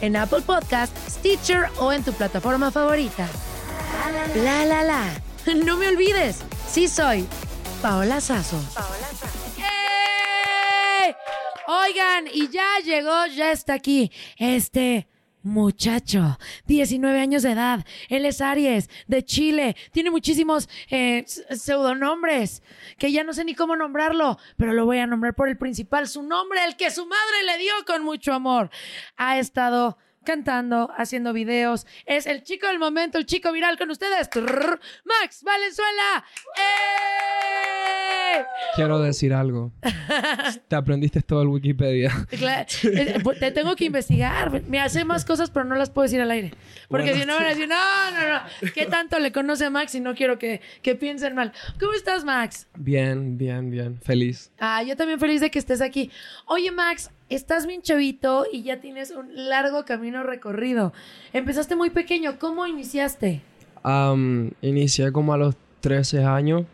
en Apple Podcast, Stitcher o en tu plataforma favorita. La la la. No me olvides, sí soy Paola Sazo. ¡Eh! Oigan, y ya llegó, ya está aquí. Este muchacho, 19 años de edad. Él es Aries, de Chile. Tiene muchísimos eh, pseudonombres que ya no sé ni cómo nombrarlo, pero lo voy a nombrar por el principal, su nombre, el que su madre le dio con mucho amor. Ha estado cantando, haciendo videos. Es el chico del momento, el chico viral con ustedes. Max Valenzuela. ¡Eh! Quiero decir algo. Te aprendiste todo el Wikipedia. Te tengo que investigar. Me hace más cosas, pero no las puedo decir al aire. Porque Bueno. si no van a decir, no, no, no. ¿Qué tanto le conoce a Max y no quiero que, que piensen mal? ¿Cómo estás, Max? Bien, bien, bien. Feliz. Ah, yo también feliz de que estés aquí. Oye, Max, estás bien chavito y ya tienes un largo camino recorrido. Empezaste muy pequeño. ¿Cómo iniciaste? Am, inicié como a los 13 años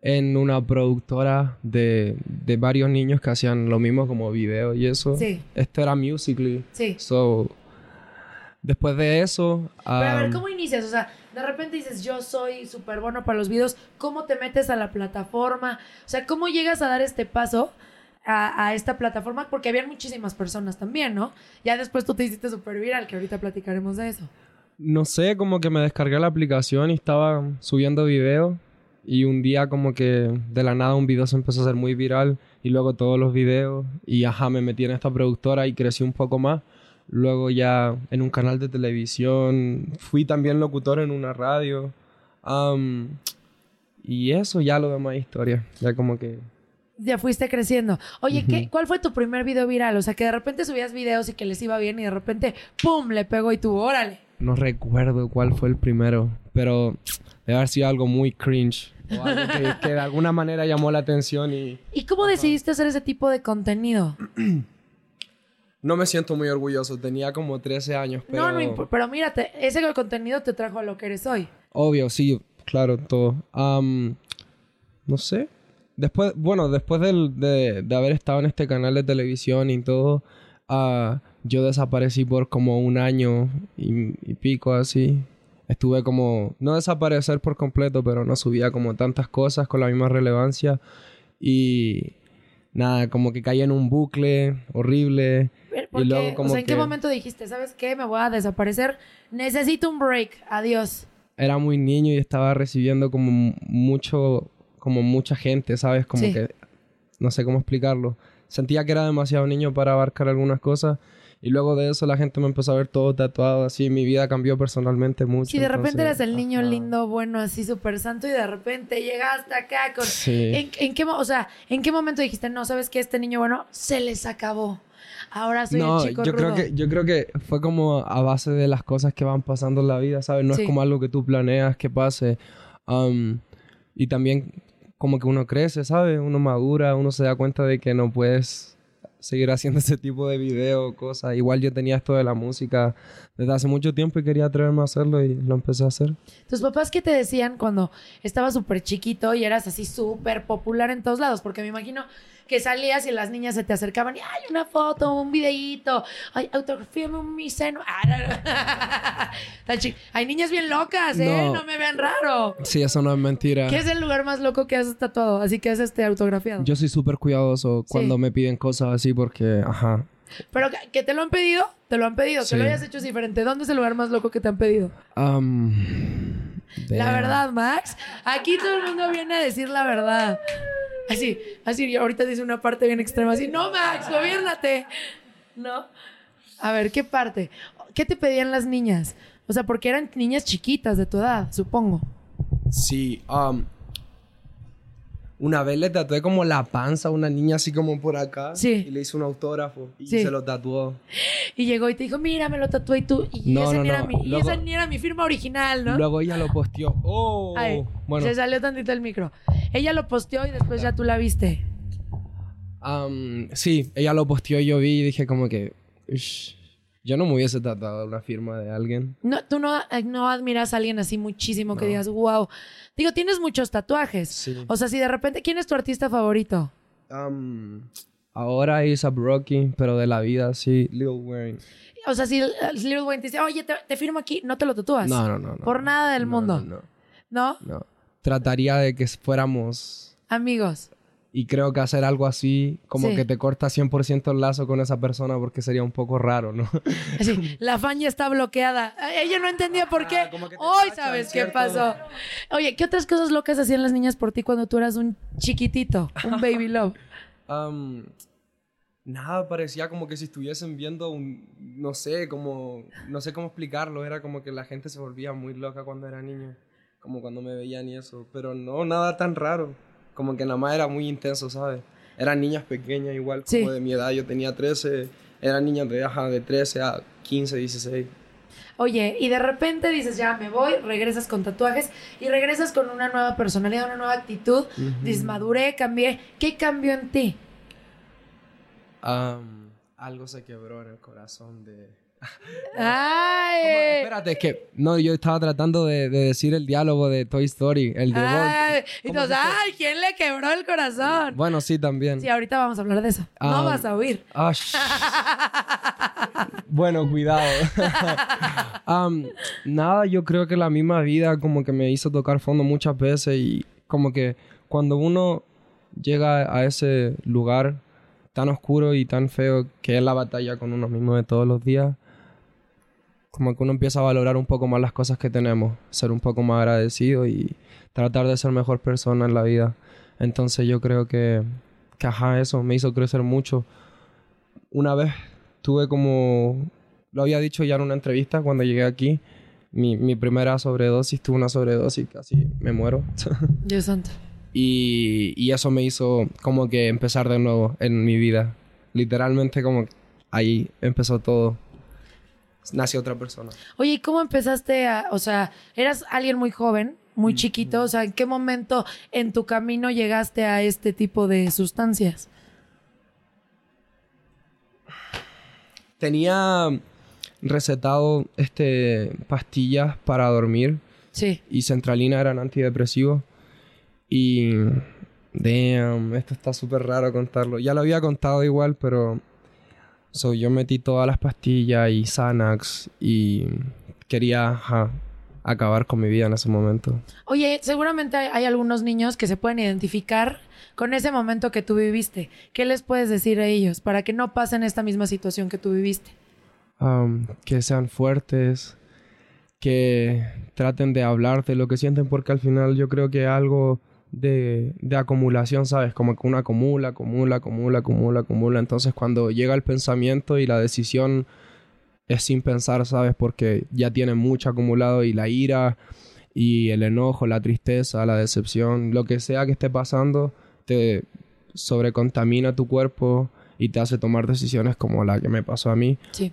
en una productora de, de varios niños que hacían lo mismo como videos y eso. Sí. Esto era Musical.ly. Sí. So, después de eso... Pero a ver, am, ¿cómo inicias? O sea, de repente dices, yo soy súper bueno para los videos. ¿Cómo te metes a la plataforma? O sea, ¿cómo llegas a dar este paso a, a esta plataforma? Porque habían muchísimas personas también, ¿no? Ya después tú te hiciste súper viral, que ahorita platicaremos de eso. No sé, como que me descargué la aplicación y estaba subiendo videos. Y un día como que de la nada un video se empezó a hacer muy viral. Y luego todos los videos. Y ajá, me metí en esta productora y crecí un poco más. Luego ya en un canal de televisión. Fui también locutor en una radio. Y eso ya lo demás historia. Ya como que... Ya fuiste creciendo. Oye, ¿qué, ¿cuál fue tu primer video viral? O sea, que de repente subías videos y que les iba bien y de repente, ¡pum!, le pegó y tú, órale. No recuerdo cuál fue el primero. Pero debe haber sido algo muy cringe. O algo que, que de alguna manera llamó la atención y... ¿Y cómo decidiste hacer ese tipo de contenido? No me siento muy orgulloso, tenía como 13 años, pero... No, no. Pero mírate, ese contenido te trajo a lo que eres hoy. Obvio, sí, claro, todo. No sé. Después, bueno, después del- de, de haber estado en este canal de televisión y todo, ah, yo desaparecí por como un año y, y pico así. Estuve como, no desaparecer por completo, pero no subía como tantas cosas con la misma relevancia. Y nada, como que caí en un bucle horrible. Pero, y Porque, luego o como sea, ¿en qué momento dijiste, sabes qué? Me voy a desaparecer. Necesito un break. Adiós. era muy niño y estaba recibiendo como mucho, como mucha gente, ¿sabes? Como Sí. que, no sé cómo explicarlo. Sentía que era demasiado niño para abarcar algunas cosas Y luego de eso la gente me empezó a ver todo tatuado, así mi vida cambió personalmente mucho. Si de repente entonces, eras el niño ajá. lindo, bueno, así súper santo y de repente llegaste acá con... Sí. ¿En, en qué, o sea, ¿en qué momento dijiste, no, sabes que este niño bueno se les acabó? Ahora soy no, el chico yo creo rudo. que yo creo que fue como a base de las cosas que van pasando en la vida, ¿sabes? No Sí. es como algo que tú planeas que pase. Um, y también como que uno crece, ¿sabes? Uno madura, uno se da cuenta de que no puedes seguir haciendo ese tipo de videos, cosas. Igual yo tenía esto de la música desde hace mucho tiempo y quería atreverme a hacerlo y lo empecé a hacer. ¿Tus papás qué te decían cuando estabas súper chiquito y eras así súper popular en todos lados? Porque me imagino que salías y las niñas se te acercaban y ¡ay, una foto, un videíto! ¡Ay, autografíame un mi seno! Ah, no, no. Hay niñas bien locas, ¿eh? No. No. me vean raro. Sí, eso no es mentira. ¿Qué es el lugar más loco que has tatuado? Así que has este autografiado. Yo soy súper cuidadoso cuando me piden cosas así porque, ajá, Pero que, que te lo han pedido, te lo han pedido, que Sí. lo hayas hecho es diferente. ¿Dónde es el lugar más loco que te han pedido? Um, La verdad, Max. Aquí todo el mundo viene a decir la verdad. Así, así, y ahorita dice una parte bien extrema, así, no, Max, gobiérnate. ¿No? A ver, ¿qué parte? ¿Qué te pedían las niñas? O sea, porque eran niñas chiquitas de tu edad, supongo. Sí, um, una vez le tatué como la panza a una niña así como por acá. Sí. Y le hice un autógrafo y Sí. se lo tatuó. Y llegó y te dijo, mira, me lo tatué y tú. Y, No, esa, no, ni era mi, y Luego- esa ni era mi firma original, ¿no? Luego ella lo posteó. Oh, Ay, bueno. se salió tantito el micro. Ella lo posteó y después ya tú la viste. um, sí, ella lo posteó y yo vi y dije como que... "Ush, yo no me hubiese tatuado una firma de alguien. No, tú no, eh, no admiras a alguien así muchísimo que digas, wow. Digo, tienes muchos tatuajes. Sí. O sea, si de repente, ¿quién es tu artista favorito? Um, ahora es a Rocky, pero de la vida sí, Lil Wayne. O sea, si Lil Wayne te dice, oye, te, te firmo aquí, no te lo tatúas. No, no, no, no. Por nada del No, mundo. No, no, ¿No? no. Trataría de que fuéramos Amigos. Y creo que hacer algo así, como Sí. que te corta 100% el lazo con esa persona porque sería un poco raro, ¿no? Así, la fan ya está bloqueada. Ella no entendía por qué. Ah, Hoy tachan, sabes qué pasó. Oye, ¿qué otras cosas locas hacían las niñas por ti cuando tú eras un chiquitito? Un baby love. Am, nada, parecía como que si estuviesen viendo un, no sé, como, no sé cómo explicarlo, era como que la gente se volvía muy loca cuando era niño, como cuando me veían y eso, pero no, nada tan raro, como que nada más era muy intenso, ¿sabes? Eran niñas pequeñas igual, como Sí. de mi edad, yo tenía 13, eran niñas de, ajá, de 13 a 15, 16. Oye, y de repente dices, ya me voy, regresas con tatuajes y regresas con una nueva personalidad, una nueva actitud. Dices, maduré, cambié. ¿Qué cambió en ti? Algo se quebró en el corazón de... ¡Ay! Espérate, es que no, yo estaba tratando de, de decir el diálogo de Toy Story, el de. Y ¿Cómo entonces, ¡ay! ¿Quién le quebró el corazón? Bueno, sí, también. Sí, ahorita vamos a hablar de eso. No Ah. vas a oír. Ah, bueno, cuidado. Nada, yo creo que la misma vida como que me hizo tocar fondo muchas veces y como que cuando uno llega a ese lugar tan oscuro y tan feo que es la batalla con uno mismo de todos los días, como que uno empieza a valorar un poco más las cosas que tenemos, ser un poco más agradecido y tratar de ser mejor persona en la vida. Entonces yo creo que, que ajá, eso me hizo crecer mucho. Una vez tuve como, lo había dicho ya en una entrevista cuando llegué aquí, mi, mi primera sobredosis, tuve una sobredosis, casi me muero. Dios santo. y, y eso me hizo como que empezar de nuevo en mi vida. Literalmente como ahí empezó todo. Nació otra persona. Oye, ¿y cómo empezaste a, o sea, eras alguien muy joven, muy chiquito, o sea, ¿en qué momento en tu camino llegaste a este tipo de sustancias? Tenía recetado este pastillas para dormir Sí. y centralina eran antidepresivos. Y damn, esto está súper raro contarlo. Ya lo había contado igual, pero so, yo metí todas las pastillas y Xanax y quería ajá, acabar con mi vida en ese momento. Oye, seguramente hay, hay algunos niños que se pueden identificar con ese momento que tú viviste. ¿Qué les puedes decir a ellos para que no pasen esta misma situación que tú viviste? Um, que sean fuertes, que traten de hablar de lo que sienten, porque al final yo creo que algo de, de acumulación, ¿sabes? Como que uno acumula, acumula, acumula, acumula, acumula. Entonces cuando llega el pensamiento y la decisión es sin pensar, ¿sabes? Porque ya tiene mucho acumulado y la ira y el enojo, la tristeza, la decepción, lo que sea que esté pasando, te sobrecontamina tu cuerpo y te hace tomar decisiones como la que me pasó a mí. Sí.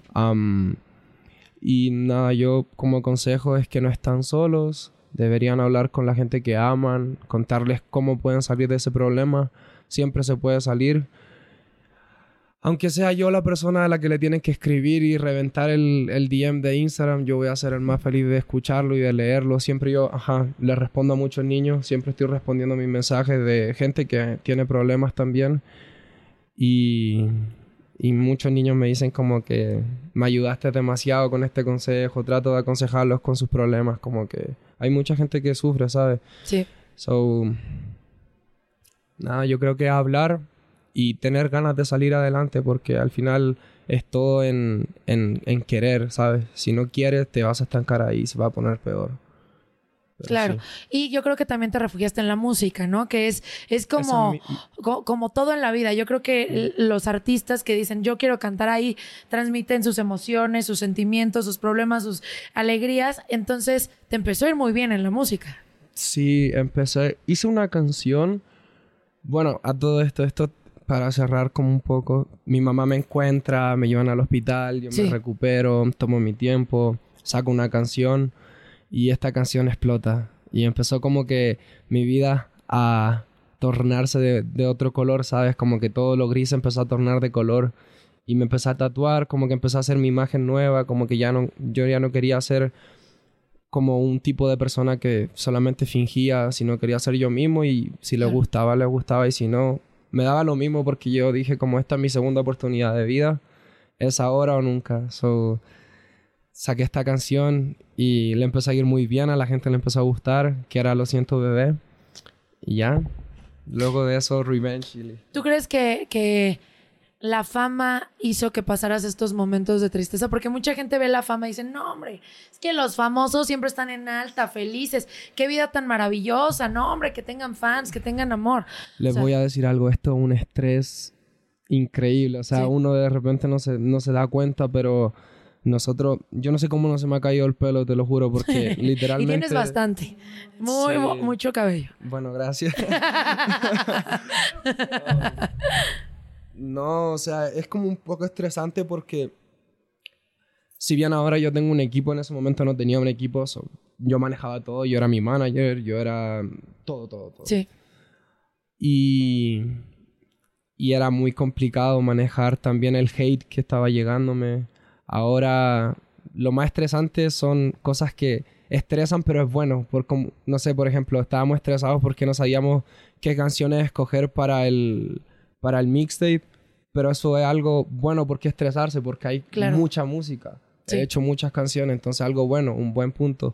Y nada, yo como consejo es que no están solos, deberían hablar con la gente que aman, contarles cómo pueden salir de ese problema, siempre se puede salir. Aunque sea yo la persona a la que le tienen que escribir y reventar el, el DM de Instagram, yo voy a ser el más feliz de escucharlo y de leerlo. Siempre yo, ajá, le respondo a muchos niños, siempre estoy respondiendo mis mensajes de gente que tiene problemas también. Y, y muchos niños me dicen como que me ayudaste demasiado con este consejo, trato de aconsejarlos con sus problemas, como que hay mucha gente que sufre, ¿sabes? Sí. So, nada, yo creo que hablar y tener ganas de salir adelante porque al final es todo en, en, en querer, ¿sabes? Si no quieres te vas a estancar ahí y se va a poner peor. Claro. sí. Y yo creo que también te refugiaste en la música, ¿no? Que es, es como, mi- co- como todo en la vida. Yo creo que los artistas que dicen yo quiero cantar ahí, transmiten sus emociones, sus sentimientos, sus problemas, sus alegrías. Entonces te empezó a ir muy bien en la música. Sí, empecé, hice una canción, bueno, a todo esto, esto para cerrar como un poco, mi mamá me encuentra, me llevan al hospital, yo Sí. me recupero, tomo mi tiempo, saco una canción y esta canción explota. Y empezó como que mi vida a tornarse de, de otro color, ¿sabes? Como que todo lo gris empezó a tornar de color y me empecé a tatuar, como que empecé a hacer mi imagen nueva, como que ya no, yo ya no quería ser como un tipo de persona que solamente fingía, sino quería ser yo mismo y si le gustaba, le gustaba y si no, me daba lo mismo porque yo dije como esta es mi segunda oportunidad de vida, es ahora o nunca. So, saqué esta canción y le empezó a ir muy bien, a la gente le empezó a gustar, que era Lo siento bebé. Y ya, luego de eso, Revenge. y- ¿Tú crees que, que la fama hizo que pasaras estos momentos de tristeza? Porque mucha gente ve la fama y dice, no, hombre, es que los famosos siempre están en alta, felices. Qué vida tan maravillosa, no, hombre, que tengan fans, que tengan amor. Les O sea, voy a decir algo, esto es un estrés increíble. O sea, Sí. uno de repente no se, no se da cuenta, pero nosotros, yo no sé cómo no se me ha caído el pelo, te lo juro, porque Y literalmente... tienes bastante. Muy, Sí. mu- mucho cabello. Bueno, gracias. no, o sea, es como un poco estresante porque si bien ahora yo tengo un equipo, en ese momento no tenía un equipo, so, yo manejaba todo, yo era mi manager, yo era todo, todo, todo. Sí. Y, y era muy complicado manejar también el hate que estaba llegándome. Ahora lo más estresante son cosas que estresan, pero es bueno. Por como, no sé, por ejemplo, estábamos estresados porque no sabíamos qué canciones escoger para el, para el mixtape. Pero eso es algo bueno porque estresarse, porque hay Claro. mucha música. Sí. He hecho muchas canciones, entonces algo bueno, un buen punto.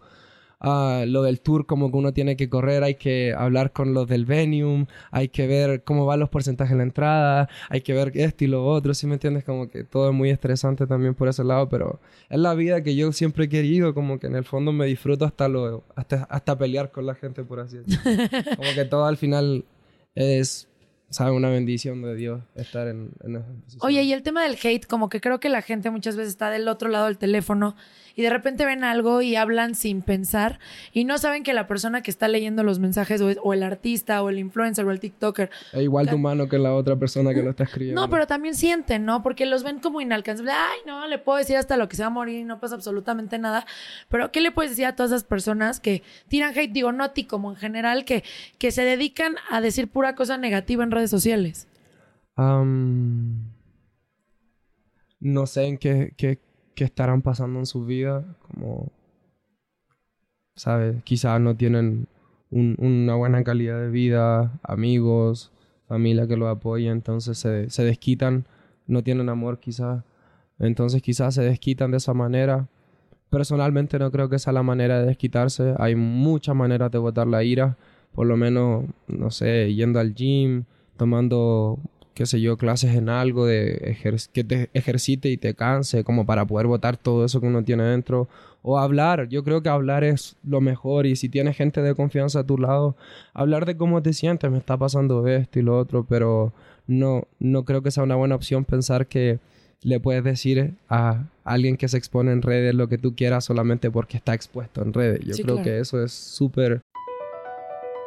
Ah, lo del tour, como que uno tiene que correr, hay que hablar con los del Venium, hay que ver cómo van los porcentajes en la entrada, hay que ver esto y lo otro, ¿sí me entiendes? Como que todo es muy estresante también por ese lado, pero es la vida que yo siempre he querido, como que en el fondo me disfruto hasta lo hasta, hasta pelear con la gente, por así decirlo. como que todo al final es, ¿sabes? Una bendición de Dios estar en, en esa posición. Oye, y el tema del hate, como que creo que la gente muchas veces está del otro lado del teléfono y de repente ven algo y hablan sin pensar y no saben que la persona que está leyendo los mensajes o, es- o el artista o el influencer o el TikToker, Es igual de humano que la otra persona que lo está escribiendo. no, pero también sienten, ¿no? Porque los ven como inalcanzables. Ay, no, le puedo decir hasta lo que se va a morir y no pasa absolutamente nada. Pero, ¿qué le puedes decir a todas esas personas que tiran hate? Digo, no a ti, como en general, que, que se dedican a decir pura cosa negativa en redes sociales. No sé en qué, qué, qué estarán pasando en su vida. Como, ¿sabes? Quizás no tienen un- una buena calidad de vida, amigos, familia que los apoya, entonces se, se desquitan, no tienen amor quizás. Entonces quizás se desquitan de esa manera. Personalmente no creo que esa la manera de desquitarse. Hay muchas maneras de botar la ira. Por lo menos, no sé, yendo al gym, tomando qué sé yo, clases en algo de que te ejercite y te canse, como para poder botar todo eso que uno tiene dentro. O hablar, yo creo que hablar es lo mejor y si tienes gente de confianza a tu lado, hablar de cómo te sientes, me está pasando esto y lo otro, pero no, no creo que sea una buena opción pensar que le puedes decir a alguien que se expone en redes lo que tú quieras solamente porque está expuesto en redes. Yo creo que eso es súper...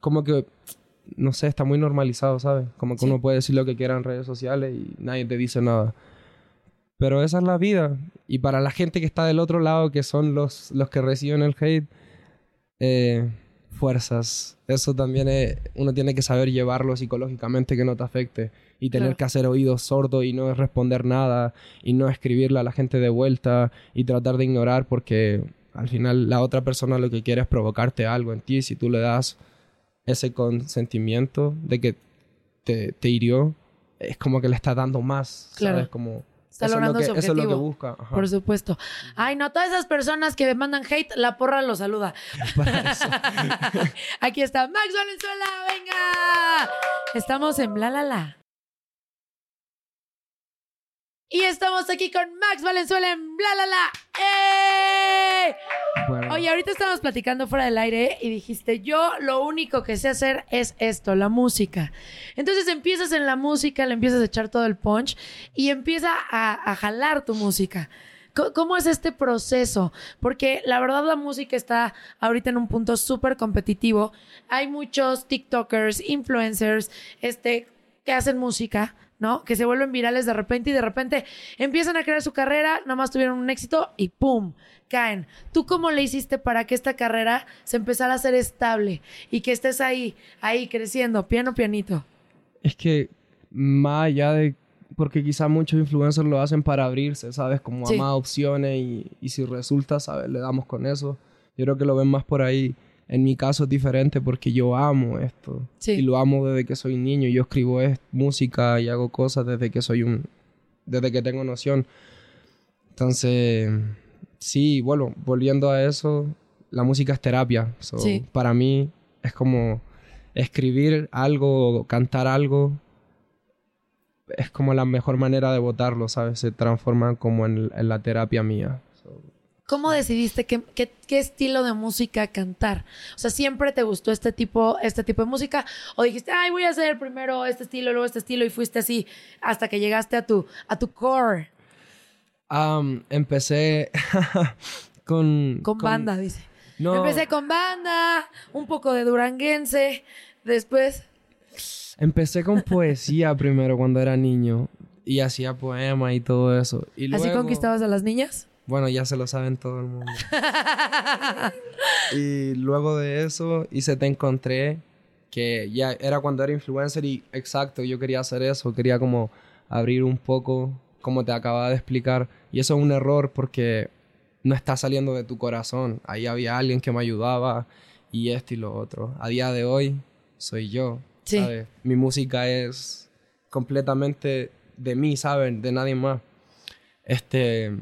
como que, no sé, está muy normalizado, ¿sabes? Como que uno puede decir lo que quiera en redes sociales y nadie te dice nada. Pero esa es la vida. Y para la gente que está del otro lado, que son los, los que reciben el hate, eh, fuerzas. Eso también es, uno tiene que saber llevarlo psicológicamente que no te afecte. Y tener que hacer oídos sordos y no responder nada. Y no escribirle a la gente de vuelta. Y tratar de ignorar porque al final la otra persona lo que quiere es provocarte algo en ti. Si tú le das ese consentimiento de que te, te hirió, es como que le está dando más, claro. ¿sabes? Como... Está eso, logrando es lo que, eso es lo que busca. Por supuesto. Ay, no, todas esas personas que me mandan hate, la porra lo saluda. Aquí está Max Valenzuela, venga. Estamos en Bla La La. Y estamos aquí con Max Valenzuela en Bla La La. ¡Eh! Oye, ahorita estábamos platicando fuera del aire y dijiste, yo lo único que sé hacer es esto, la música. Entonces empiezas en la música, le empiezas a echar todo el punch y empieza a, jalar tu música. ¿Cómo es este proceso? Porque la verdad la música está ahorita en un punto súper competitivo. Hay muchos TikTokers, influencers, este, que hacen música ¿no? Que se vuelven virales de repente y de repente empiezan a crear su carrera, nomás tuvieron un éxito y ¡pum! caen. ¿Tú cómo le hiciste para que esta carrera se empezara a ser estable y que estés ahí, ahí creciendo, piano, pianito? Es que más allá de porque quizá muchos influencers lo hacen para abrirse, ¿sabes? Como a más opciones y, y si resulta, ¿sabes? Le damos con eso. Yo creo que lo ven más por ahí. En mi caso es diferente porque yo amo esto. Y lo amo desde que soy niño. Yo escribo música y hago cosas desde que soy un... Desde que tengo noción. Entonces, sí, bueno, volviendo a eso, la música es terapia. Para mí es como escribir algo, cantar algo, es como la mejor manera de votarlo, ¿sabes? Se transforma como en, en la terapia mía. ¿Cómo decidiste qué, qué, estilo de música cantar? O sea, ¿siempre te gustó este tipo, este tipo de música? ¿O dijiste, ay, voy a hacer primero este estilo, luego este estilo y fuiste así hasta que llegaste a tu, a tu core? empecé con, con... banda, dice. No. Empecé con banda, un poco de duranguense, después... Empecé con poesía primero cuando era niño y hacía poemas y todo eso. Y ¿Así conquistabas a las niñas? Bueno, ya se lo saben todo el mundo. y luego de eso hice Te Encontré, que ya era cuando era influencer y exacto, yo quería hacer eso, quería como abrir un poco, como te acababa de explicar. Y eso es un error porque no está saliendo de tu corazón. Ahí había alguien que me ayudaba y esto y lo otro. A día de hoy soy yo. Sí. ¿sabes? Mi música es completamente de mí, ¿saben? De nadie más. Este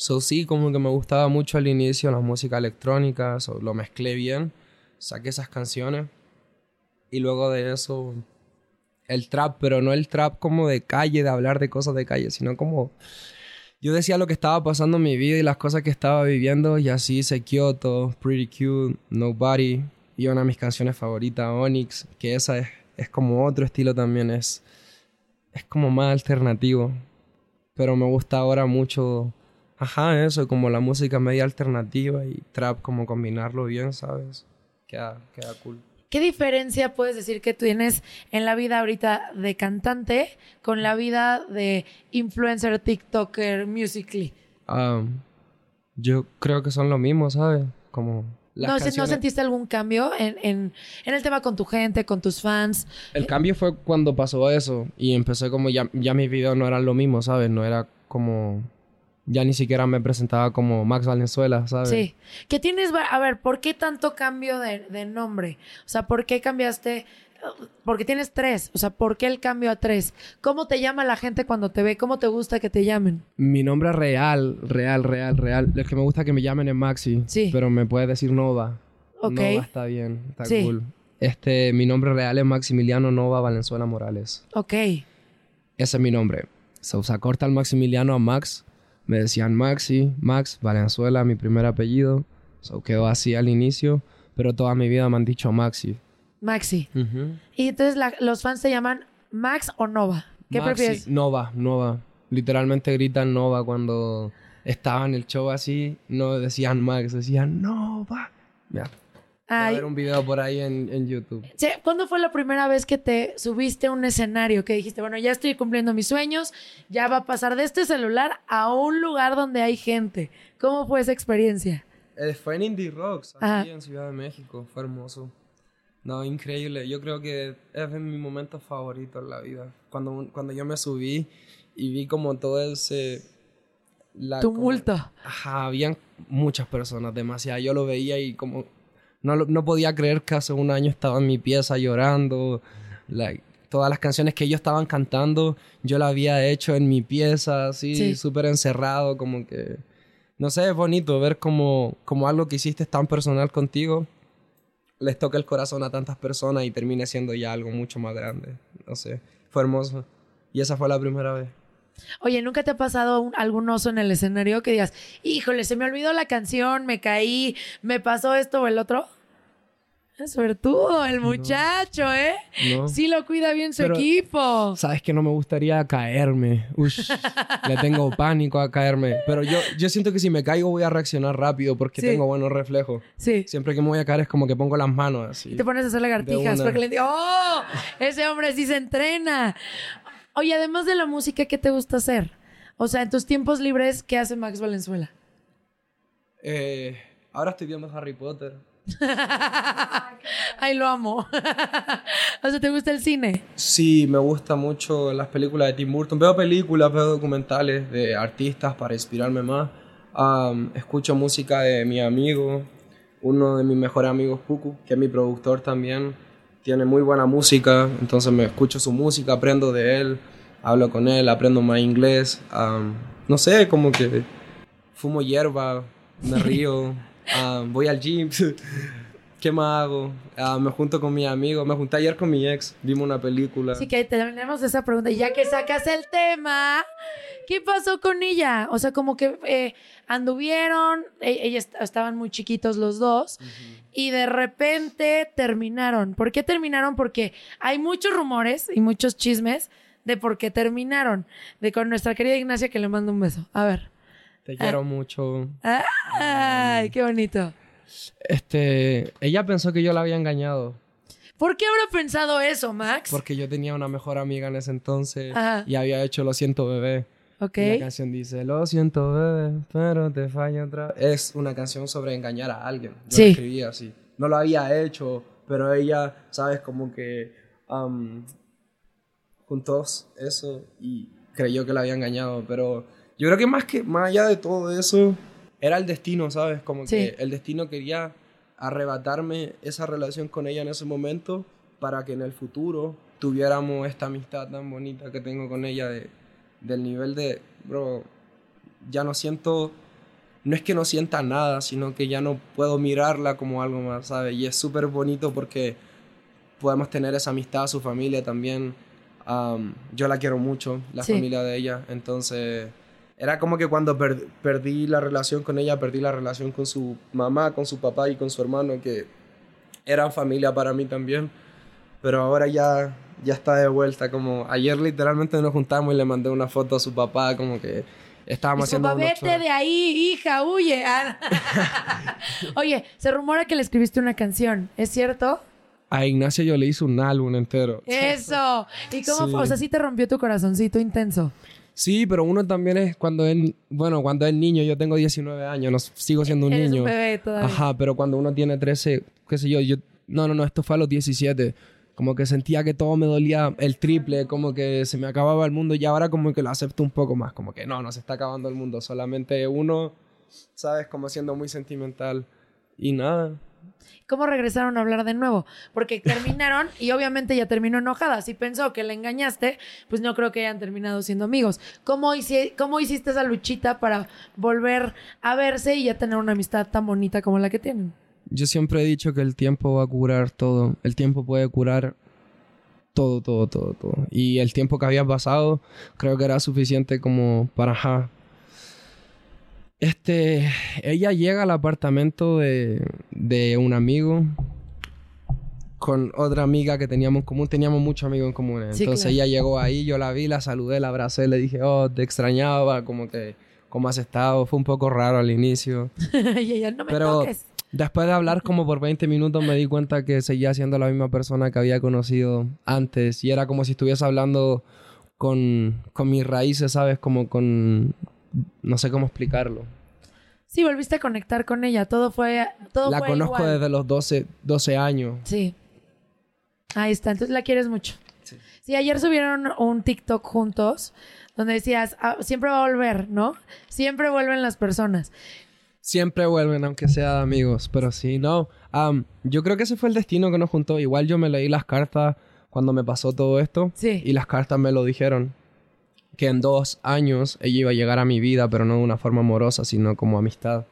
So sí, como que me gustaba mucho al inicio la música electrónica, lo mezclé bien, saqué esas canciones y luego de eso el trap, pero no el trap como de calle, de hablar de cosas de calle, sino como yo decía lo que estaba pasando en mi vida y las cosas que estaba viviendo y así hice Kyoto, Pretty Cute, Nobody y una de mis canciones favoritas, Onyx, que esa es es como otro estilo también, es, es como más alternativo. Pero me gusta ahora mucho, ajá, eso, como la música media alternativa y trap, como combinarlo bien, ¿sabes? Queda, queda cool. ¿Qué diferencia puedes decir que tienes en la vida ahorita de cantante con la vida de influencer, TikToker, musically? Um, yo creo que son lo mismo, ¿sabes? Como ¿No, se- ¿No canciones- sentiste algún cambio en, en, en el tema con tu gente, con tus fans? El cambio fue cuando pasó eso y empecé como ya, ya mis videos no eran lo mismo, ¿sabes? No era como... Ya ni siquiera me presentaba como Max Valenzuela, ¿sabes? Sí. ¿Qué tienes? A ver, ¿por qué tanto cambio de, de nombre? O sea, ¿por qué cambiaste? Porque tienes tres. O sea, ¿por qué el cambio a tres? ¿Cómo te llama la gente cuando te ve? ¿Cómo te gusta que te llamen? Mi nombre real, real, real, real. El que me gusta que me llamen es Maxi. Sí. Pero me puedes decir Nova. Ok. Nova está bien, está Sí. cool. Este, mi nombre real es Maximiliano Nova Valenzuela Morales. Ok. Ese es mi nombre. Se usa corta el Maximiliano a Max. Me decían Maxi, Max, Valenzuela, mi primer apellido. So quedó así al inicio. Pero toda mi vida me han dicho Maxi. Maxi. Y entonces la- los fans te llaman Max o Nova. ¿Qué Maxi, prefieres? Nova, Nova. Literalmente gritan Nova cuando estaba en el show así. No decían Max, decían Nova. Va a haber un video por ahí en, en YouTube. ¿Cuándo fue la primera vez que te subiste a un escenario? Que dijiste, bueno, ya estoy cumpliendo mis sueños, ya va a pasar de este celular a un lugar donde hay gente. ¿Cómo fue esa experiencia? Eh, fue en Indie Rocks, Ajá. aquí en Ciudad de México. Fue hermoso. No, increíble. Yo creo que es mi momento favorito en la vida. Cuando, cuando yo me subí y vi como todo ese... la- como- Tumulto. Ajá, habían muchas personas, demasiadas. Yo lo veía y como no, no podía creer que hace un año estaba en mi pieza llorando. Like, todas las canciones que ellos estaban cantando, yo la había hecho en mi pieza, así, Sí. súper encerrado, como que... No sé, es bonito ver como, como algo que hiciste tan personal contigo les toca el corazón a tantas personas y termine siendo ya algo mucho más grande. No sé, fue hermoso. Y esa fue la primera vez. Oye, ¿nunca te ha pasado un- algún oso en el escenario que digas, híjole, se me olvidó la canción, me caí, me pasó esto o el otro? Suertudo el muchacho, ¿eh? No. Sí lo cuida bien su Pero- equipo. Sabes que no me gustaría caerme. Ush, le tengo pánico a caerme. Pero yo, yo siento que si me caigo voy a reaccionar rápido porque Sí. tengo buenos reflejos. Sí. Siempre que me voy a caer es como que pongo las manos así. Y te pones a hacer lagartijas porque le digo, ¡oh! Ese hombre sí se entrena. Oye, además de la música, ¿qué te gusta hacer? O sea, en tus tiempos libres, ¿qué hace Max Valenzuela? Eh, ahora estoy viendo Harry Potter. Ay, lo amo. o sea, ¿te gusta el cine? Sí, me gusta mucho las películas de Tim Burton. Veo películas, veo documentales de artistas para inspirarme más. Am, escucho música de mi amigo, uno de mis mejores amigos, Puku, que es mi productor también. Tiene muy buena música, entonces me escucho su música, aprendo de él, hablo con él, aprendo más inglés. Am, no sé, como que fumo hierba, me río, am, voy al gym. ¿Qué más hago? Ah, me junto con mis amigos. Me junté ayer con mi ex. Vimos una película. Así que terminemos esa pregunta. Y ya que sacas el tema, ¿qué pasó con ella? O sea, como que eh, anduvieron, e- ellos estaban muy chiquitos los dos, y de repente terminaron. ¿Por qué terminaron? Porque hay muchos rumores y muchos chismes de por qué terminaron. De con nuestra querida Ignacia, que le mando un beso. A ver. Te quiero mucho. ¡Ay, qué bonito! Este, ella pensó que yo la había engañado ¿Por qué habrá pensado eso, Max? porque yo tenía una mejor amiga en ese entonces Ajá. y había hecho Lo siento bebé. Ok. Y la canción dice, Lo siento bebé, pero te falla otra vez". Es una canción sobre engañar a alguien. Yo Sí. la escribí así. No lo había hecho, pero ella, sabes, como que am, juntó eso y creyó que la había engañado, pero yo creo que más que más allá de todo eso era el destino, ¿sabes? Como Sí. que el destino quería arrebatarme esa relación con ella en ese momento para que en el futuro tuviéramos esta amistad tan bonita que tengo con ella de, del nivel de, bro, ya no siento, no es que no sienta nada, sino que ya no puedo mirarla como algo más, ¿sabes? Y es súper bonito porque podemos tener esa amistad, su familia también. Am, yo la quiero mucho, la Sí. familia de ella. Entonces, era como que cuando per- perdí la relación con ella, perdí la relación con su mamá, con su papá y con su hermano, que eran familia para mí también. pero ahora ya, ya está de vuelta. Como ayer literalmente nos juntamos y le mandé una foto a su papá, como que estábamos haciendo... papá, vete de ahí, hija, huye. Ah. Oye, se rumora que le escribiste una canción, ¿es cierto? A Ignacio yo le hice un álbum entero. Eso. ¿Y cómo Sí. fue? O sea, sí te rompió tu corazoncito intenso. Sí, pero uno también es cuando es, bueno, cuando es niño, yo tengo 19 años, no, sigo siendo un Eres un niño. bebé todavía. Ajá, pero cuando uno tiene 13, qué sé yo, yo, no, no, no, esto fue a los 17, como que sentía que todo me dolía el triple, como que se me acababa el mundo y ahora como que lo acepto un poco más, como que no, no se está acabando el mundo, solamente uno, sabes, como siendo muy sentimental y nada. ¿Cómo regresaron a hablar de nuevo? Porque terminaron y obviamente ya terminó enojada. Si pensó que le engañaste, pues no creo que hayan terminado siendo amigos. ¿Cómo, cómo hiciste esa luchita para volver a verse y ya tener una amistad tan bonita como la que tienen? Yo siempre he dicho que el tiempo va a curar todo. El tiempo puede curar todo, todo, todo, todo. Y el tiempo que había pasado creo que era suficiente como para... Este, ella llega al apartamento de, de un amigo con otra amiga que teníamos en común. Teníamos muchos amigos en común. Sí, Entonces claro. ella llegó ahí, yo la vi, la saludé, la abracé, le dije, oh, te extrañaba, como que, ¿cómo has estado? Fue un poco raro al inicio. y ella, no me Pero toques. Después de hablar como por 20 minutos me di cuenta que seguía siendo la misma persona que había conocido antes. Y era como si estuviese hablando con, con mis raíces, ¿sabes? Como con... No sé cómo explicarlo. Sí, volviste a conectar con ella. Todo fue. Todo la fue conozco igual. desde los 12, 12 años. Sí. Ahí está. Entonces la quieres mucho. Sí. ayer subieron un TikTok juntos donde decías, "Ah, siempre va a volver, ¿no? Siempre vuelven las personas. Siempre vuelven, aunque sea de amigos. Pero sí, no. Am, yo creo que ese fue el destino que nos juntó. Igual yo me leí las cartas cuando me pasó todo esto. Sí. Y las cartas me lo dijeron. Que en dos años ella iba a llegar a mi vida, pero no de una forma amorosa, sino como amistad.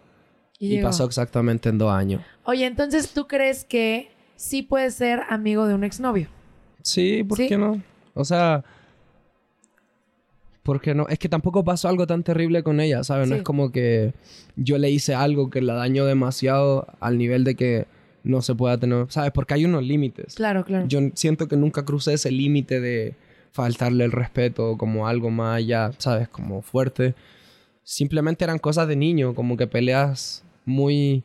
Y, pasó exactamente en dos años. Oye, entonces tú crees que sí puedes ser amigo de un exnovio. Sí, ¿por Sí. qué no? O sea, ¿por qué no? Es que tampoco pasó algo tan terrible con ella, ¿sabes? No es como que yo le hice algo que la dañó demasiado al nivel de que no se pueda tener, ¿sabes? Porque hay unos límites. Claro, claro. Yo siento que nunca crucé ese límite de faltarle el respeto como algo más allá, ¿sabes? Como fuerte. Simplemente eran cosas de niño, como que peleas muy...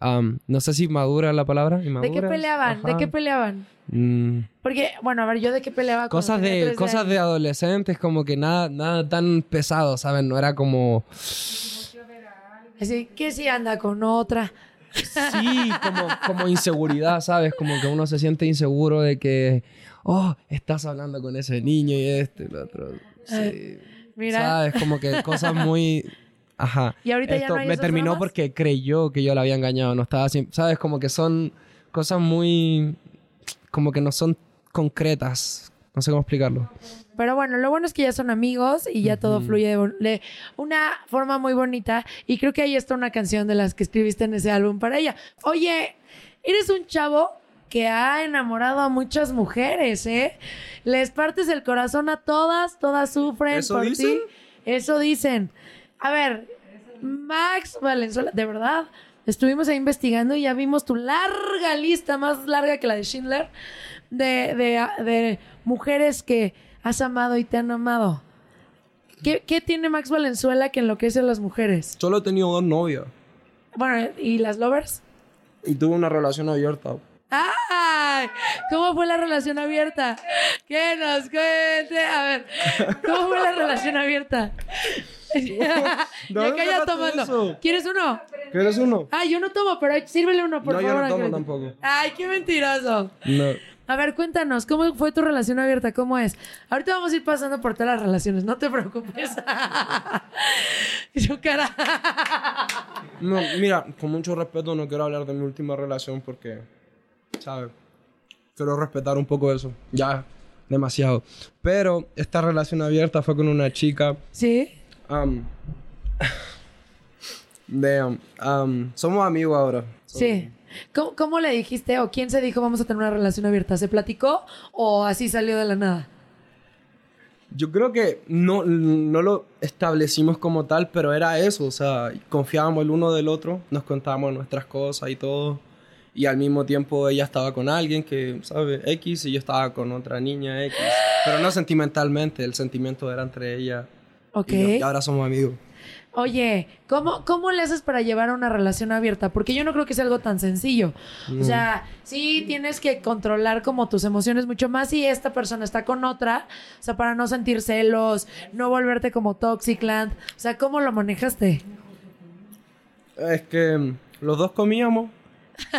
am, no sé si madura la palabra. ¿De qué peleaban? ¿De qué peleaban? Mm, Porque, bueno, a ver, yo de qué peleaba cosas de 13 cosas años? de adolescentes como que nada nada tan pesado ¿saben? no era como Así, que si anda con otra. sí como como inseguridad sabes como que uno se siente inseguro de que oh estás hablando con ese niño y este y lo otro sí Mira. sabes como que cosas muy ajá Y ahorita ya Esto no hay me esos terminó dramas? porque creyó que yo la había engañado no estaba así sabes como que son cosas muy como que no son concretas no sé cómo explicarlo Pero bueno, lo bueno es que ya son amigos y ya todo fluye de, una forma muy bonita. Y creo que ahí está una canción de las que escribiste en ese álbum para ella. Oye, eres un chavo que ha enamorado a muchas mujeres, ¿eh? Les partes el corazón a todas, todas sufren ¿Eso por dicen? ti. Eso dicen. A ver, Max Valenzuela, de verdad, estuvimos ahí investigando y ya vimos tu larga lista, más larga que la de Schindler, de, de, de mujeres que has amado y te han amado. ¿Qué, qué tiene Max Valenzuela que enloquece a las mujeres? solo he tenido dos novias Bueno, ¿y las lovers? y tuve una relación abierta ¡Ay! ¿Cómo fue la relación abierta? Que nos cuente. A ver, ¿cómo fue la relación abierta? dónde que tomando. eso? ¿Quieres uno? ¿Quieres uno? Ah, yo no tomo, pero sírvele uno, por No, favor. no tomo Ángel. tampoco. Ay, qué mentiroso. No. A ver, cuéntanos, ¿cómo fue tu relación abierta? ¿Cómo es? Ahorita vamos a ir pasando por todas las relaciones, no te preocupes. Su cara. No, mira, con mucho respeto no quiero hablar de mi última relación porque, ¿sabes? Quiero respetar un poco eso. Ya, demasiado. Pero esta relación abierta fue con una chica. ¿Sí? Um, um, um, somos amigos ahora. Sí. ¿Cómo, cómo le dijiste o quién se dijo vamos a tener una relación abierta? ¿Se platicó o así salió de la nada? Yo creo que no, no lo establecimos como tal, pero era eso. O sea, confiábamos el uno del otro, nos contábamos nuestras cosas y todo. Y al mismo tiempo ella estaba con alguien que, ¿sabes? X y yo estaba con otra niña X. Pero no sentimentalmente, el sentimiento era entre ella Ok. y ahora somos amigos. Oye, ¿cómo, ¿cómo le haces para llevar una relación abierta? Porque yo no creo que sea algo tan sencillo. O sea, sí tienes que controlar como tus emociones mucho más si esta persona está con otra. O sea, para no sentir celos, no volverte como Toxicland. O sea, ¿cómo lo manejaste? Es que mm, los dos comíamos.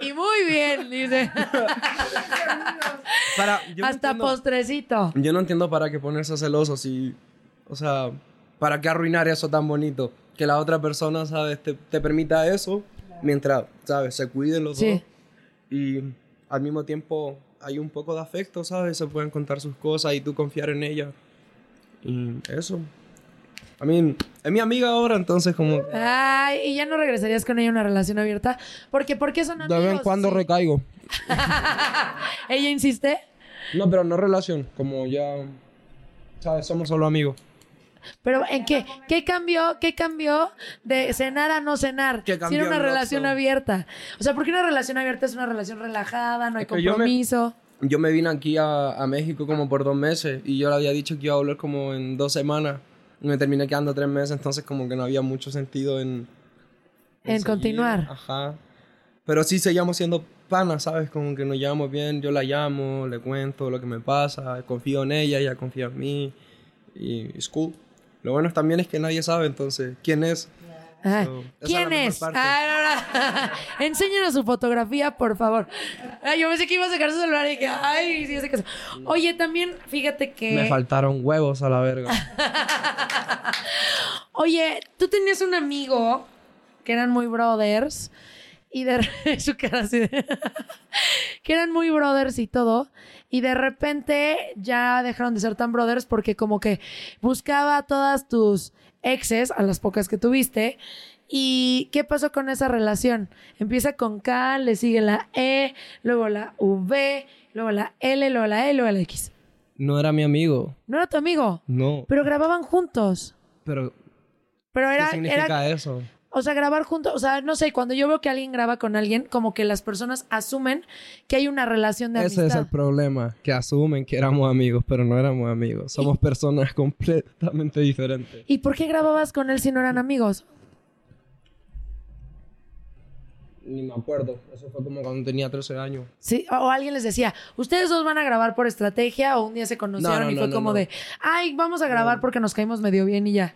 Y muy bien, dice. Para, yo no Hasta entiendo- postrecito. Yo no entiendo para qué ponerse celoso si... O sea, ¿para qué arruinar eso tan bonito? Que la otra persona, ¿sabes? Te, te permita eso mientras, ¿sabes? Se cuiden los Sí. dos. Y al mismo tiempo hay un poco de afecto, ¿sabes? Se pueden contar sus cosas y tú confiar en ella. Y eso. A mí, es mi amiga ahora, entonces como... Ay, y ya no regresarías con ella a una relación abierta. Porque, ¿por qué son De amigos? vez en cuando Sí. recaigo. ¿Ella insiste? No, pero no relación, como ya... ¿Sabes? Somos solo amigos. Pero ¿en qué? ¿Qué cambió? ¿Qué cambió de cenar a no cenar? ¿Qué Si cambió era una el relación abierta. O sea, porque una relación abierta es una relación relajada, no hay yo me- compromiso. Yo me vine aquí a, a México como por dos meses y yo le había dicho que iba a volver como en dos semanas. Me terminé quedando tres meses, entonces como que no había mucho sentido en... En continuar. Ajá. Pero sí seguíamos siendo panas, ¿sabes? Como que nos llevamos bien, yo la llamo, le cuento lo que me pasa, confío en ella, ella confía en mí y es cool. Lo bueno también es que nadie sabe entonces quién es. So, ¿Quién es? Ah, no, no. Enséñanos su fotografía, por favor. Ay, yo pensé que iba a sacar su celular y que, ay, sí, hace caso. Oye, también, fíjate que... Me faltaron huevos a la verga. Oye, tú tenías un amigo que eran muy brothers y de su cara así de- que eran muy brothers y todo y de repente ya dejaron de ser tan brothers porque como que buscaba a todas tus exes, a las pocas que tuviste ¿Y qué pasó con esa relación? Empieza con K, le sigue la E, luego la V, luego la L, luego la E, luego la X. No era mi amigo. No era tu amigo, No. pero grababan juntos. Pero, Pero ¿qué significa era eso? O sea, grabar juntos, o sea, no sé, cuando yo veo que alguien graba con alguien, como que las personas asumen que hay una relación de Ese amistad. es el problema, que asumen que éramos amigos, pero no éramos amigos. Somos personas completamente diferentes. ¿Y por qué grababas con él si no eran amigos? Ni me acuerdo. Eso fue como cuando tenía 13 años. Sí, o alguien les decía, ustedes dos van a grabar por estrategia o un día se conocieron No, no, y no, fue como de, ay, vamos a grabar porque nos caímos medio bien y ya.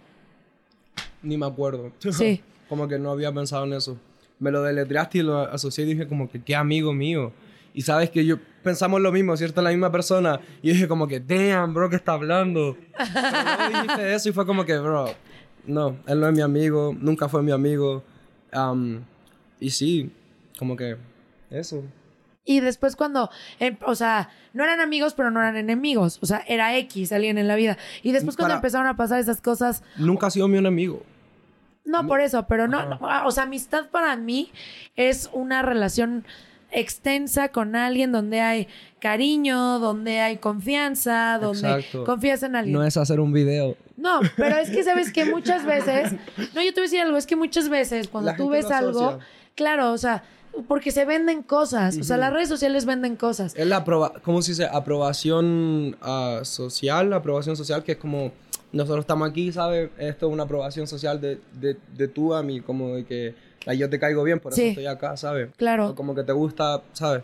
Ni me acuerdo. Sí. como que no había pensado en eso. Me lo deletreaste y lo asocié y dije como que qué amigo mío. Y sabes que yo pensamos lo mismo, ¿cierto? La misma persona. Y dije como que, damn, bro, ¿qué está hablando? Pero dijiste eso y fue como que, bro, no, él no es mi amigo, nunca fue mi amigo. Am, y sí, como que eso. Y después cuando, em, o sea, no eran amigos, pero no eran enemigos. O sea, era X, alguien en la vida. Y después cuando Para- empezaron a pasar esas cosas, Nunca ha sido mi enemigo. No, por eso, pero no, no, o sea, amistad para mí es una relación extensa con alguien donde hay cariño, donde hay confianza, donde Exacto. confías en alguien. No es hacer un video. No, pero es que sabes que muchas veces, no, yo te voy a decir algo, es que muchas veces cuando La tú ves algo, claro, o sea, porque se venden cosas, o sea, las redes sociales venden cosas. Es la aproba ¿cómo se dice? Aprobación ah, social, aprobación social que es como nosotros estamos aquí, ¿sabes? Esto es una aprobación social de, de, de tú a mí, como de que yo te caigo bien, por eso Sí. estoy acá, ¿sabes? Claro. O como que te gusta, ¿sabes?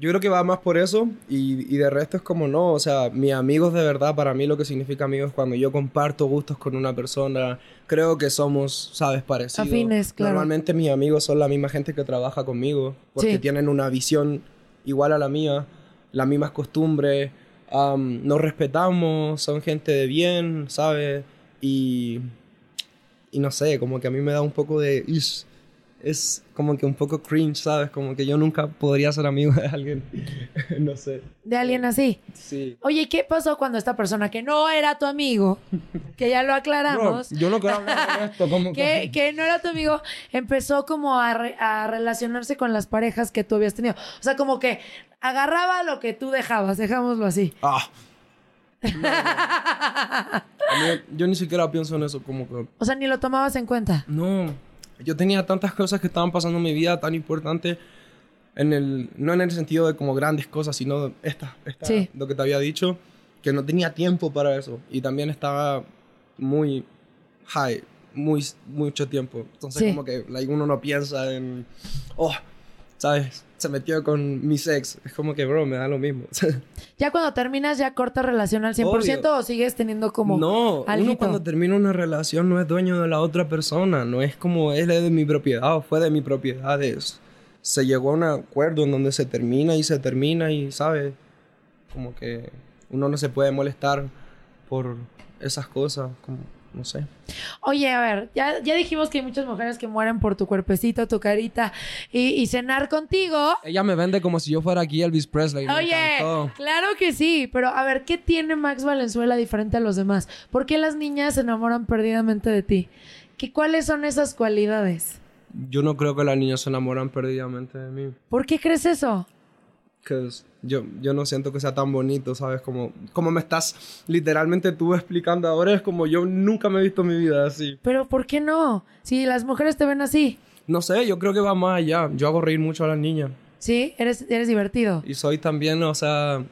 Yo creo que va más por eso y, y de resto es como no, o sea, mis amigos de verdad, para mí lo que significa amigos es cuando yo comparto gustos con una persona, creo que somos, ¿sabes? Parecidos. Afines, claro. Normalmente mis amigos son la misma gente que trabaja conmigo porque Sí. tienen una visión igual a la mía, las mismas costumbres, am, nos respetamos, son gente de bien, ¿sabes? Y, y no sé, como que a mí me da un poco de... ish, es como que un poco cringe, ¿sabes? Como que yo nunca podría ser amigo de alguien. no sé. De alguien así. Sí. Oye, ¿qué pasó cuando esta persona que no era tu amigo, que ya lo aclaramos, yo no quiero hablar de esto, como que, que no era tu amigo, empezó como a, re- a relacionarse con las parejas que tú habías tenido. O sea, como que agarraba lo que tú dejabas, dejámoslo así. Ah. No, no. Mí- yo ni siquiera pienso en eso, como que... O sea, ni lo tomabas en cuenta. No, yo tenía tantas cosas que estaban pasando en mi vida tan importantes, en el, no en el sentido de como grandes cosas, sino esta, esta Sí. lo que te había dicho, que no tenía tiempo para eso. Y también estaba muy high, muy, mucho tiempo. Entonces Sí. como que like, uno no piensa en, oh, ¿sabes? Se metió con mi ex. Es como que, bro, me da lo mismo. Ya cuando terminas, ya cortas relación al 100% Obvio. o sigues teniendo como. no, alguito? uno cuando termina una relación no es dueño de la otra persona, no es como él es de mi propiedad o fue de mi propiedad. es- se llegó a un acuerdo en donde se termina y se termina y, ¿sabes? Como que uno no se puede molestar por esas cosas, como, no sé. Oye, a ver, ya, ya dijimos que hay muchas mujeres que mueren por tu cuerpecito, tu carita y, y cenar contigo. Ella me vende como si yo fuera aquí Elvis Presley. Oye, claro que sí, pero a ver, ¿qué tiene Max Valenzuela diferente a los demás? ¿Por qué las niñas se enamoran perdidamente de ti? ¿Qué, ¿Cuáles son esas cualidades? Yo no creo que las niñas se enamoran perdidamente de mí. ¿Por qué crees eso? Que yo, yo no siento que sea tan bonito, ¿sabes? Como, como me estás literalmente tú explicando ahora, es como yo nunca me he visto en mi vida así. Pero ¿por qué no? Si las mujeres te ven así, No sé, yo creo que va más allá. Yo hago reír mucho a las niñas. ¿sí? Eres, eres divertido. Y soy también, o sea,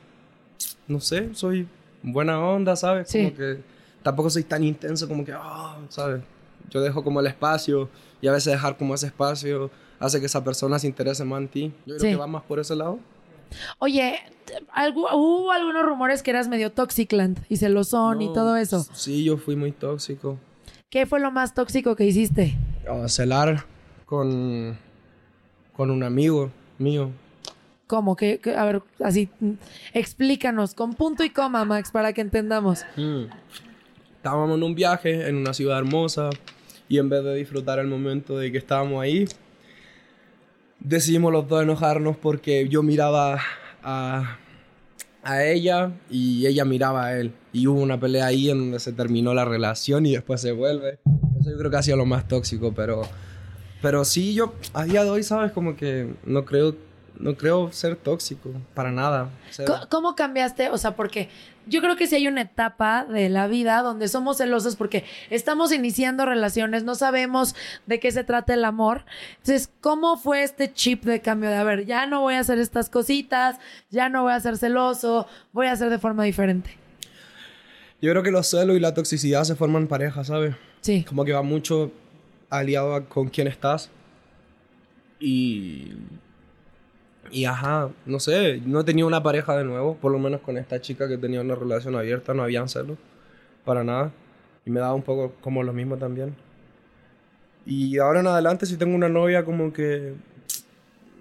no sé, soy buena onda, ¿sabes? Sí. Como que tampoco soy tan intenso como que, ah, ¿sabes? Yo dejo como el espacio y a veces dejar como ese espacio hace que esa persona se interese más en ti. Yo creo Sí. que va más por ese lado. Oye, hubo algunos rumores que eras medio Toxicland y celosón y No, todo eso. Sí, yo fui muy tóxico. ¿Qué fue lo más tóxico que hiciste? celar con, con un amigo mío. ¿Cómo? que A ver, así, explícanos, con punto y coma, Max, para que entendamos. Mm. Estábamos en un viaje en una ciudad hermosa y en vez de disfrutar el momento de que estábamos ahí, decidimos los dos enojarnos porque yo miraba a, a ella y ella miraba a él. Y hubo una pelea ahí en donde se terminó la relación y después se vuelve. Eso yo creo que ha sido lo más tóxico, pero, pero sí, yo a día de hoy, ¿sabes? Como que no creo, no creo ser tóxico, para nada. ¿Cómo cambiaste? O sea, porque yo creo que sí hay una etapa de la vida donde somos celosos porque estamos iniciando relaciones, no sabemos de qué se trata el amor. Entonces, ¿cómo fue este chip de cambio de, a ver, ya no voy a hacer estas cositas, ya no voy a ser celoso, voy a hacer de forma diferente? Yo creo que los celos y la toxicidad se forman en pareja, ¿sabes? Sí. Como que va mucho aliado a con quién estás. Y. Y ajá, no sé, no he tenido una pareja de nuevo, por lo menos con esta chica que tenía una relación abierta, no habían celos, para nada. Y me daba un poco como lo mismo también. Y ahora en adelante, si tengo una novia, como que.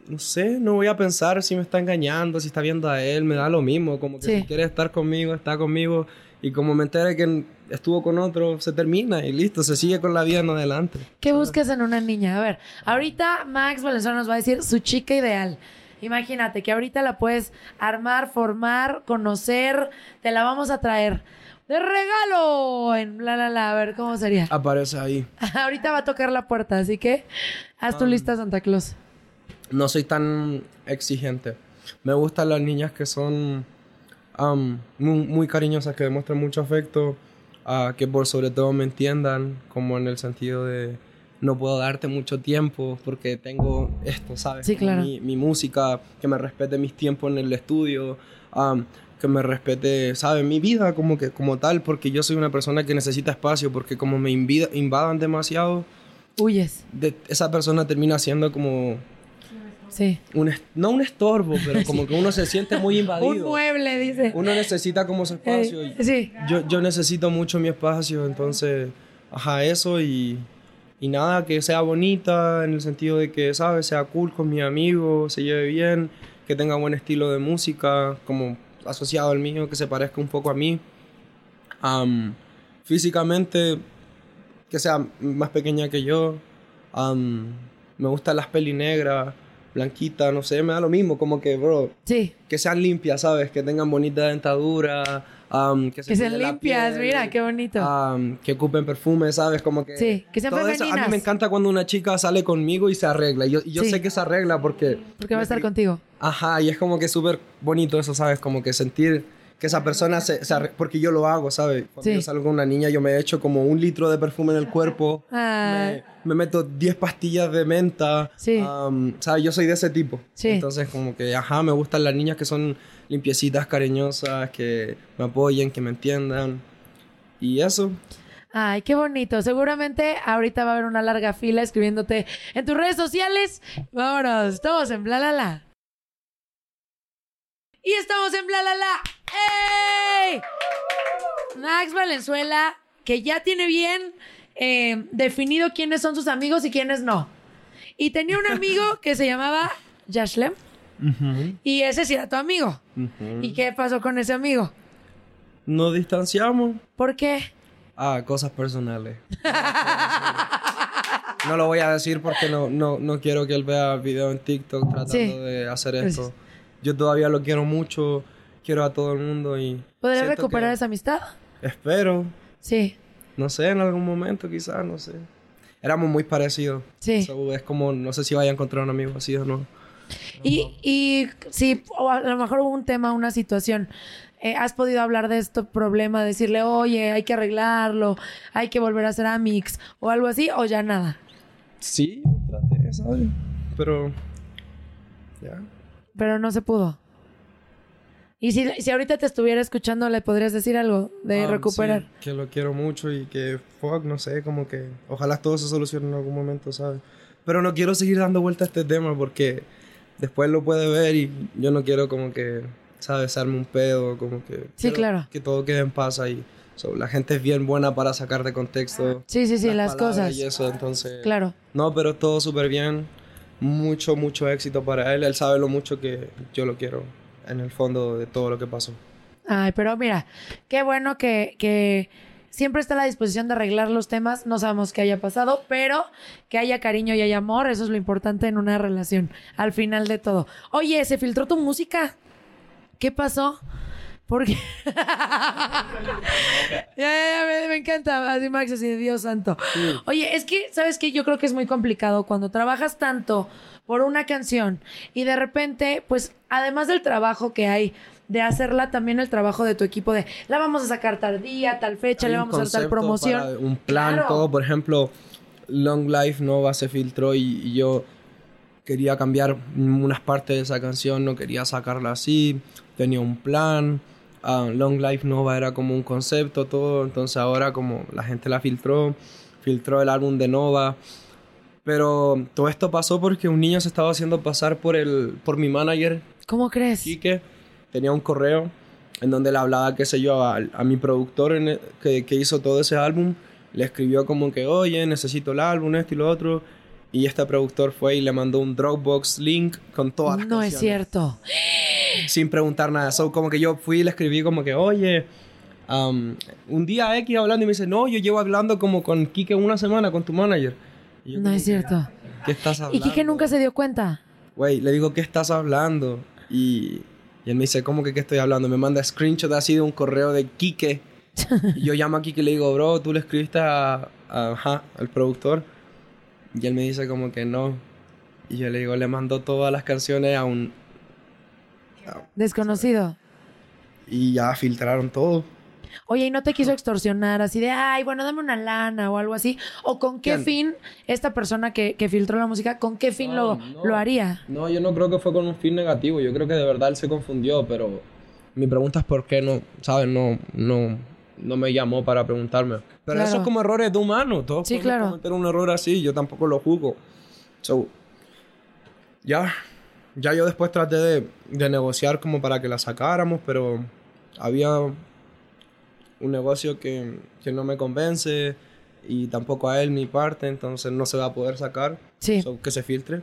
No sé, no voy a pensar si me está engañando, si está viendo a él, me da lo mismo. Como que Sí. si quiere estar conmigo, está conmigo. Y como me entere que estuvo con otro, se termina y listo, se sigue con la vida en adelante. ¿Qué buscas en una niña? A ver, ahorita Max Valenzuela nos va a decir su chica ideal. Imagínate que ahorita la puedes armar, formar, conocer, te la vamos a traer de regalo en la la la, a ver cómo sería. Aparece ahí. ahorita va a tocar la puerta, así que haz tu lista Santa Claus. No soy tan exigente. Me gustan las niñas que son muy, muy cariñosas, que demuestran mucho afecto, ah, que por sobre todo me entiendan, como en el sentido de no puedo darte mucho tiempo porque tengo esto, ¿sabes? Sí, claro. Mi, mi música, que me respete mis tiempos en el estudio, que me respete, ¿sabes? Mi vida como que como tal, porque yo soy una persona que necesita espacio, porque como me invida- invadan demasiado, Huyes. de- esa persona termina siendo como Sí. un no un estorbo, pero como que uno se siente muy invadido. Un mueble, dice. Uno necesita como su espacio. Eh, sí. yo, yo necesito mucho mi espacio, entonces, ajá, eso y, y nada, que sea bonita en el sentido de que, ¿sabes? Sea cool con mi amigo, se lleve bien, que tenga buen estilo de música, como asociado al mío, que se parezca un poco a mí. Am, físicamente, que sea más pequeña que yo. Am, me gustan las peli negras, blanquita, no sé, me da lo mismo, como que, bro, Sí. que sean limpias, ¿sabes? Que tengan bonita dentadura, que, se Que limpias, piel, mira, qué bonito. que ocupen perfume, ¿sabes? Como que... Sí, que sean todo eso. A mí femeninas. me encanta cuando una chica sale conmigo y se arregla. Y yo, y yo Sí. sé que se arregla porque... Porque va a estar contigo. Ajá, y es como que súper bonito eso, ¿sabes? Como que sentir que esa persona se, se porque yo lo hago, ¿sabes? Cuando Sí. yo salgo con una niña, yo me echo como un litro de perfume en el cuerpo. Ay. Me, me meto 10 pastillas de menta. Sí. am, ¿Sabes? Yo soy de ese tipo. Sí. Entonces, como que, ajá, me gustan las niñas que son limpiecitas, cariñosas, que me apoyen, que me entiendan. Y eso. Ay, qué bonito. Seguramente ahorita va a haber una larga fila escribiéndote en tus redes sociales. Vámonos, estamos en bla la la. Y estamos en bla la la. ¡Ey! Max Valenzuela, que ya tiene bien eh, definido quiénes son sus amigos y quiénes no. Y tenía un amigo que se llamaba Yashlem. Y ese sí era tu amigo. ¿Y qué pasó con ese amigo? Nos distanciamos ¿Por qué? a cosas personales. No lo voy a decir porque no, no, no quiero que él vea video en TikTok tratando Sí. de hacer esto. Yo todavía lo quiero mucho, quiero a todo el mundo y... ¿Podrás recuperar que- esa amistad? Espero, Sí, no sé, en algún momento quizás, no sé. Éramos muy parecidos. sí. So, es como, no sé si vaya a encontrar un amigo así o no. Y, y sí, o a lo mejor hubo un tema, una situación. Eh, ¿Has podido hablar de este problema? Decirle, oye, hay que arreglarlo, hay que volver a hacer Amix o algo así, o ya nada. Sí, traté, ¿sabes? Pero... Ya. Pero no se pudo. Y si, si ahorita te estuviera escuchando, ¿le podrías decir algo de Ah, recuperar? sí, que lo quiero mucho y que, fuck, no sé, como que ojalá todo se solucione en algún momento, ¿sabes? Pero no quiero seguir dando vuelta a este tema porque después lo puede ver y yo no quiero como que, ¿sabes? Darme un pedo, como que... Sí, claro. Que todo quede en paz ahí. So, la gente es bien buena para sacar de contexto Sí, sí, sí, las, cosas. Y eso, entonces... Claro. No, pero todo súper bien. Mucho, mucho éxito para él. Él sabe lo mucho que yo lo quiero en el fondo de todo lo que pasó. Ay, pero mira, qué bueno que, que siempre está a la disposición de arreglar los temas. No sabemos qué haya pasado, pero que haya cariño y haya amor, eso es lo importante en una relación, al final de todo. Oye, ¿se filtró tu música? ¿Qué pasó? Porque. ya, ya, ya, me, me encanta. Así, Max, así de Dios santo. Oye, es que, ¿sabes qué? Yo creo que es muy complicado cuando trabajas tanto por una canción y de repente, pues, además del trabajo que hay de hacerla, también el trabajo de tu equipo de la vamos a sacar tal día, tal fecha, le vamos a hacer tal promoción. para un plan, Claro. todo. Por ejemplo, Long Life Nova se filtró y, y yo quería cambiar unas partes de esa canción, no quería sacarla así, tenía un plan. Ah, Long Life Nova era como un concepto, todo. Entonces ahora como la gente la filtró, filtró el álbum de Nova. Pero todo esto pasó porque un niño se estaba haciendo pasar por, el, por mi manager ¿Cómo crees? Quique tenía un correo en donde le hablaba, qué sé yo, a, a mi productor en el- que, que hizo todo ese álbum. Le escribió como que, oye, necesito el álbum, esto y lo otro. Y este productor fue y le mandó un Dropbox link con todas las No es cierto. Sin preguntar nada. So, como que yo fui y le escribí como que, oye, um, un día X hablando y me dice, no, yo llevo hablando como con Quique una semana, con tu manager. Y yo No es cierto. ¿Qué estás hablando? Y Kike nunca se dio cuenta. Güey, le digo, ¿qué estás hablando? Y, y él me dice, ¿cómo que qué estoy hablando? Me manda screenshot así de un correo de Quique. y yo llamo a Quique y le digo, bro, tú le escribiste a, a- ajá, al productor. Y él me dice como que no. Y yo le digo, le mandó todas las canciones a un... Desconocido. Y ya filtraron todo. Oye, ¿y no te quiso extorsionar así de, ay, bueno, dame una lana o algo así? ¿O con qué ¿Quién? fin esta persona que, que filtró la música, con qué fin lo, no. lo haría? No, yo no creo que fue con un fin negativo. Yo creo que de verdad él se confundió, pero mi pregunta es por qué no, ¿sabes? No, no, no me llamó para preguntarme. Pero Claro. eso es como errores de humano. Todos Sí, claro. cometer un error así. Yo tampoco lo juzgo. So, ya, ya yo después traté de, de negociar como para que la sacáramos, pero había un negocio que, que no me convence y tampoco a él mi parte, entonces no se va a poder sacar. Sí. So, que se filtre.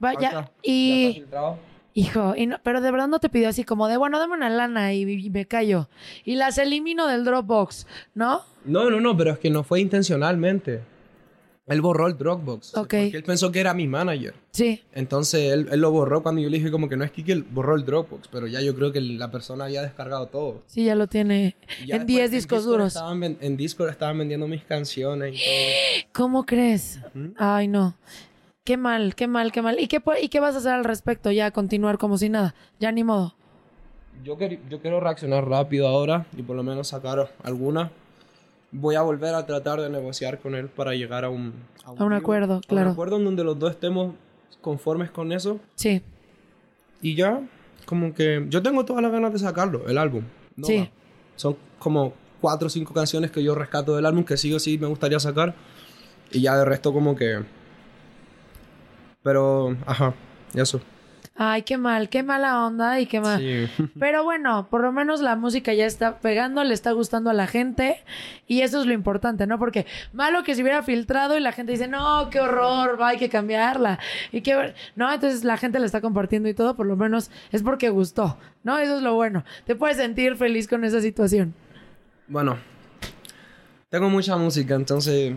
Vaya, Ya está, ya está y, filtrado. Hijo, y no- pero de verdad no te pidió así como de, bueno, dame una lana y, y me callo. Y las elimino del Dropbox, ¿no? No, no, no, pero es que no fue intencionalmente. Él borró el Dropbox. Ok. Porque él pensó que era mi manager. Sí. Entonces él, él lo borró cuando yo le dije como que no es que él borró el Dropbox, pero ya yo creo que la persona había descargado todo. Sí, ya lo tiene ya en después 10 discos Discord duros. estaban en Discord estaban vendiendo mis canciones y todo. ¿Cómo crees? Ay, no. Qué mal, qué mal, qué mal. ¿Y qué, ¿Y qué vas a hacer al respecto? Ya continuar como si nada. Ya ni modo. yo, quer- yo quiero reaccionar rápido ahora y por lo menos sacar alguna. Voy a volver a tratar de negociar con él para llegar a un, A un deal, acuerdo, a claro. Un acuerdo en donde los dos estemos conformes con eso. Sí. Y ya, como que yo tengo todas las ganas de sacarlo, el álbum. No Sí. va. Son como cuatro o cinco canciones que yo rescato del álbum que sí o sí me gustaría sacar. Y ya de resto como que... Pero, ajá, eso. Ay, qué mal, qué mala onda y qué mal. Sí. Pero bueno, por lo menos la música ya está pegando, le está gustando a la gente y eso es lo importante, ¿no? Porque malo que se hubiera filtrado y la gente dice, no, qué horror, va, hay que cambiarla. Y qué... No, entonces la gente la está compartiendo y todo, por lo menos es porque gustó, ¿no? Eso es lo bueno. Te puedes sentir feliz con esa situación. Bueno, tengo mucha música, entonces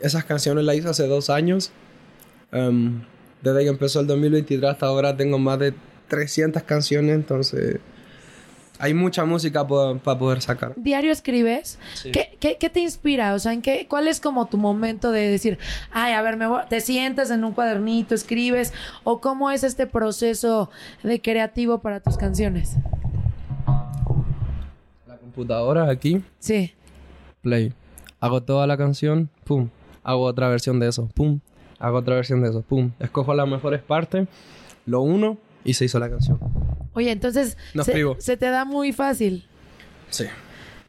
esas canciones las hice hace dos años. Em, desde que empezó el 2023 hasta ahora tengo más de 300 canciones, entonces hay mucha música para poder sacar. ¿Diario escribes? Sí. ¿Qué, qué, qué te inspira? O sea, ¿en qué, ¿cuál es como tu momento de decir, ay, a ver, me voy- te sientas en un cuadernito, escribes? ¿O cómo es este proceso de creativo para tus canciones? La computadora aquí, Sí. play. Hago toda la canción, pum. Hago otra versión de eso, pum. Hago otra versión de eso, pum. Escojo las mejores partes, lo uno y se hizo la canción. Oye, entonces No se, se te da muy fácil. Sí.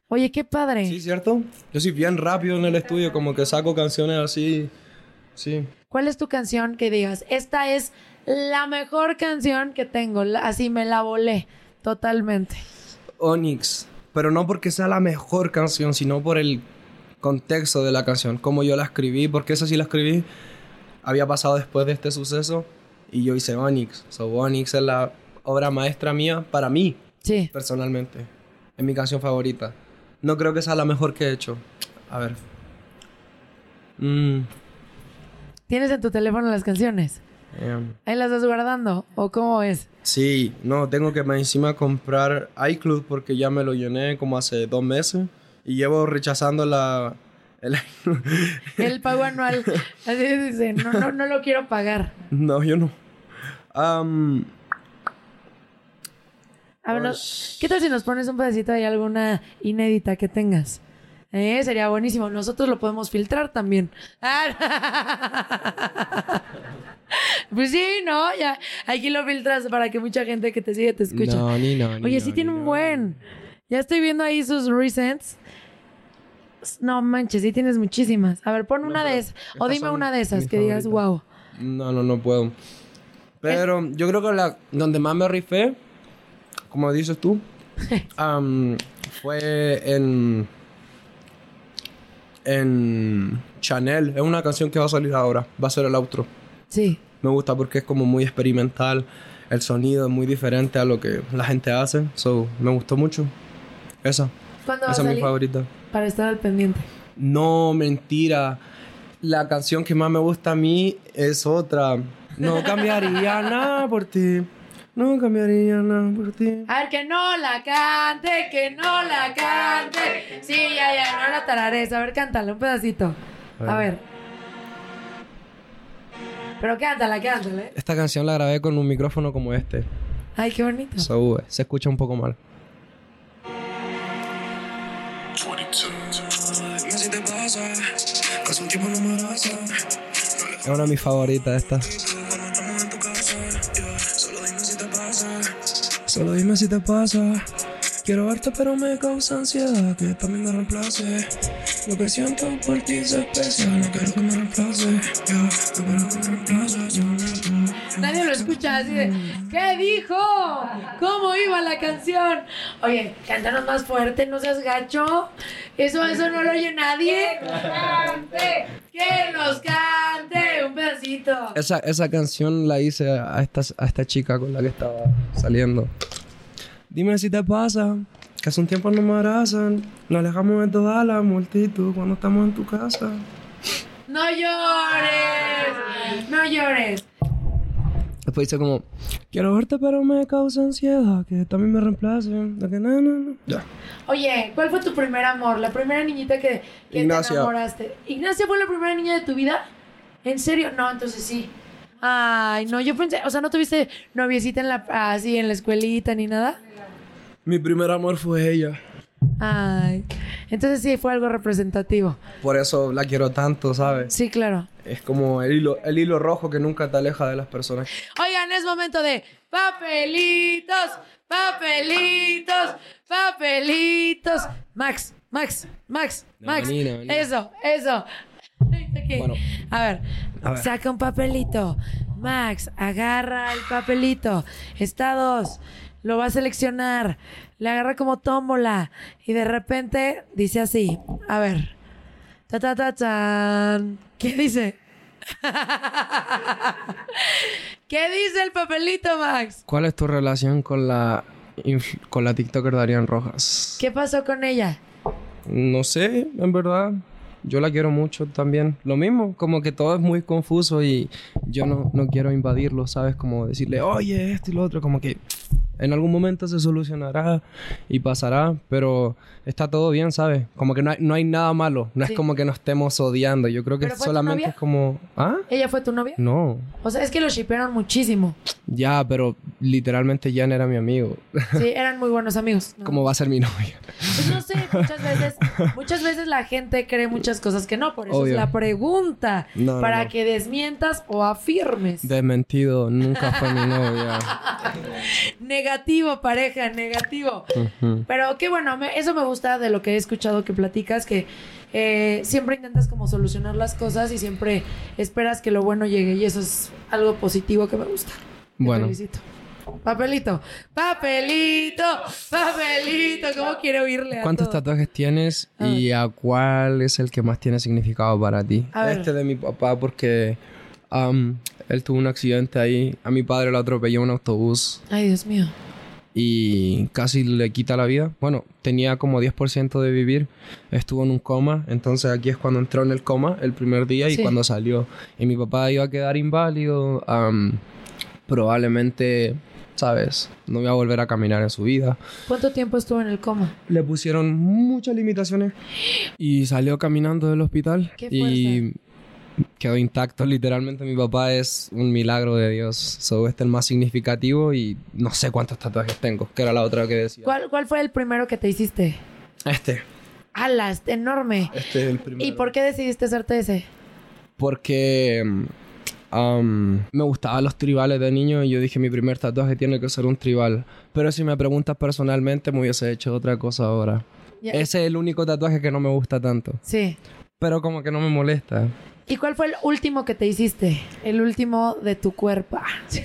Oye, qué padre. Sí, ¿cierto? Yo soy bien rápido en el estudio, como que saco canciones así. Sí. ¿Cuál es tu canción que digas, esta es la mejor canción que tengo? Así me la volé totalmente. Onyx. Pero no porque sea la mejor canción, sino por el contexto de la canción. Cómo yo la escribí, porque esa sí la escribí. Había pasado después de este suceso y yo hice Onyx. So, Onyx es la obra maestra mía para mí, Sí. personalmente. Es mi canción favorita. No creo que sea la mejor que he hecho. A ver. Mm, ¿Tienes en tu teléfono las canciones? em, ¿Ahí las estás guardando? ¿O cómo es? Sí, no, tengo que encima comprar iCloud porque ya me lo llené como hace dos meses y llevo rechazando la... el- El pago anual. Así dice, no, no, no lo quiero pagar. no, yo no. No- ¿qué tal si nos pones un pedacito de alguna inédita que tengas? Eh, sería buenísimo. Nosotros lo podemos filtrar también. Ah. Pues sí, ¿no? Ya. Aquí lo filtras para que mucha gente que te sigue te escuche. No, ni no, ni Oye, no, sí tiene un buen. Ya estoy viendo ahí sus recents. No manches, sí tienes muchísimas. A ver, pon una de esas. O dime una de esas que digas, wow. No, no, no puedo. Pero yo creo que la donde más me rifé, como dices tú, am, fue en en Chanel. Es una canción que va a salir ahora. Va a ser el outro. Sí. Me gusta porque es como muy experimental. El sonido es muy diferente a lo que la gente hace. So, me gustó mucho. Esa. ¿Cuándo va a Esa es mi salir? favorita. Para estar al pendiente. No, mentira. La canción que más me gusta a mí es otra. No cambiaría nada por ti. No cambiaría nada por ti. A ver, que no la cante, que no la cante. Sí, ya, ya, no la tarares. A ver, cántala, un pedacito. A ver. Pero cántala, cántala. ¿eh? Esta canción la grabé con un micrófono como este. Ay, qué bonito. So, eh, se escucha un poco mal. Es una de mis favoritas esta. Solo dime si te pasa. Quiero verte pero me causa ansiedad que también me reemplace. Lo que siento por ti es especial. No quiero que me reemplace. No quiero que me yo, yo. Nadie lo escucha así de, ¿qué dijo? ¿Cómo iba la canción? Oye, cántanos más fuerte, no seas gacho. Eso, eso no lo oye nadie. Que nos cante, que nos cante un pedacito. Esa, esa canción la hice a esta, a esta chica con la que estaba saliendo. Dime si te pasa, que hace un tiempo no me abrazan. Nos alejamos de toda la multitud cuando estamos en tu casa. No llores, no llores. Después dice como, quiero verte pero me causa ansiedad que también me reemplace. De que no, no, no. Ya. Oye, ¿cuál fue tu primer amor? La primera niñita que, que te Ignacia. enamoraste. ¿Ignacia fue la primera niña de tu vida? ¿En serio? No, entonces sí. Ay, no, yo pensé, o sea, ¿no tuviste noviecita en la, así en la escuelita ni nada? Mi primer amor fue ella. Ay. Entonces sí, fue algo representativo. Por eso la quiero tanto, ¿sabes? Sí, claro. Es como el hilo, el hilo rojo que nunca te aleja de las personas. Oigan, es momento de papelitos, papelitos, papelitos. Max, Max, Max, No, Max. Eso, eso. Bueno. a, ver, A ver. saca un papelito. Max, agarra el papelito. Está dos. Lo va a seleccionar. Le agarra como tómbola. Y de repente dice así. A ver. Ta ta ta tan. ¿Qué dice? ¿Qué dice el papelito, Max? ¿Cuál es tu relación con la con la TikToker Darian Rojas? ¿Qué pasó con ella? No sé, en verdad. Yo la quiero mucho también. Lo mismo, como que todo es muy confuso y yo no, no quiero invadirlo, ¿sabes? Como decirle, oye, esto y lo otro, como que en algún momento se solucionará y pasará, pero está todo bien, ¿sabes? Como que no hay, no hay nada malo, no Sí. es como que nos estemos odiando, yo creo que ¿Pero fue tu solamente novia? es como, ¿ah? ¿Ella fue tu novia? No, O sea, es que lo shipearon muchísimo. ya, pero literalmente Jan era mi amigo. Sí, eran muy buenos amigos. ¿no? ¿Cómo va a ser mi novia? Pues no sé, muchas veces, muchas veces la gente cree muchas cosas que no, por eso Obvio. es la pregunta, No, no, para que desmientas o afirmes. Desmentido, nunca fue mi novia. Negativo, pareja, negativo. Pero qué bueno, me- eso me gusta de lo que he escuchado que platicas, que eh, siempre intentas como solucionar las cosas y siempre esperas que lo bueno llegue y eso es algo positivo que me gusta. Te Bueno. felicito. Papelito, papelito, papelito, ¿cómo quiero oírle a ¿Cuántos todo? tatuajes tienes y a cuál es el que más tiene significado para ti? A ver. Este de mi papá porque am, él tuvo un accidente ahí. A mi padre lo atropelló un autobús Ay, Dios mío. y casi le quita la vida. Bueno, tenía como 10% de vivir. Estuvo en un coma. Entonces aquí es cuando entró en el coma el primer día y Sí. cuando salió. Y mi papá iba a quedar inválido. probablemente, ¿sabes? No iba a volver a caminar en su vida. ¿Cuánto tiempo estuvo en el coma? Le pusieron muchas limitaciones y salió caminando del hospital Qué y quedó intacto. Literalmente mi papá es un milagro de Dios. So, este es el más significativo y no sé cuántos tatuajes tengo, que era la otra que decía. ¿Cuál, ¿Cuál fue el primero que te hiciste? Este. Alas, enorme. Este es el primero. ¿Y por qué decidiste hacerte ese? Porque um, me gustaban los tribales de niño y yo dije mi primer tatuaje tiene que ser un tribal. Pero si me preguntas personalmente me hubiese hecho otra cosa ahora. Ya- Ese es el único tatuaje que no me gusta tanto. Sí. Pero como que no me molesta. ¿Y cuál fue el último que te hiciste? El último de tu cuerpo.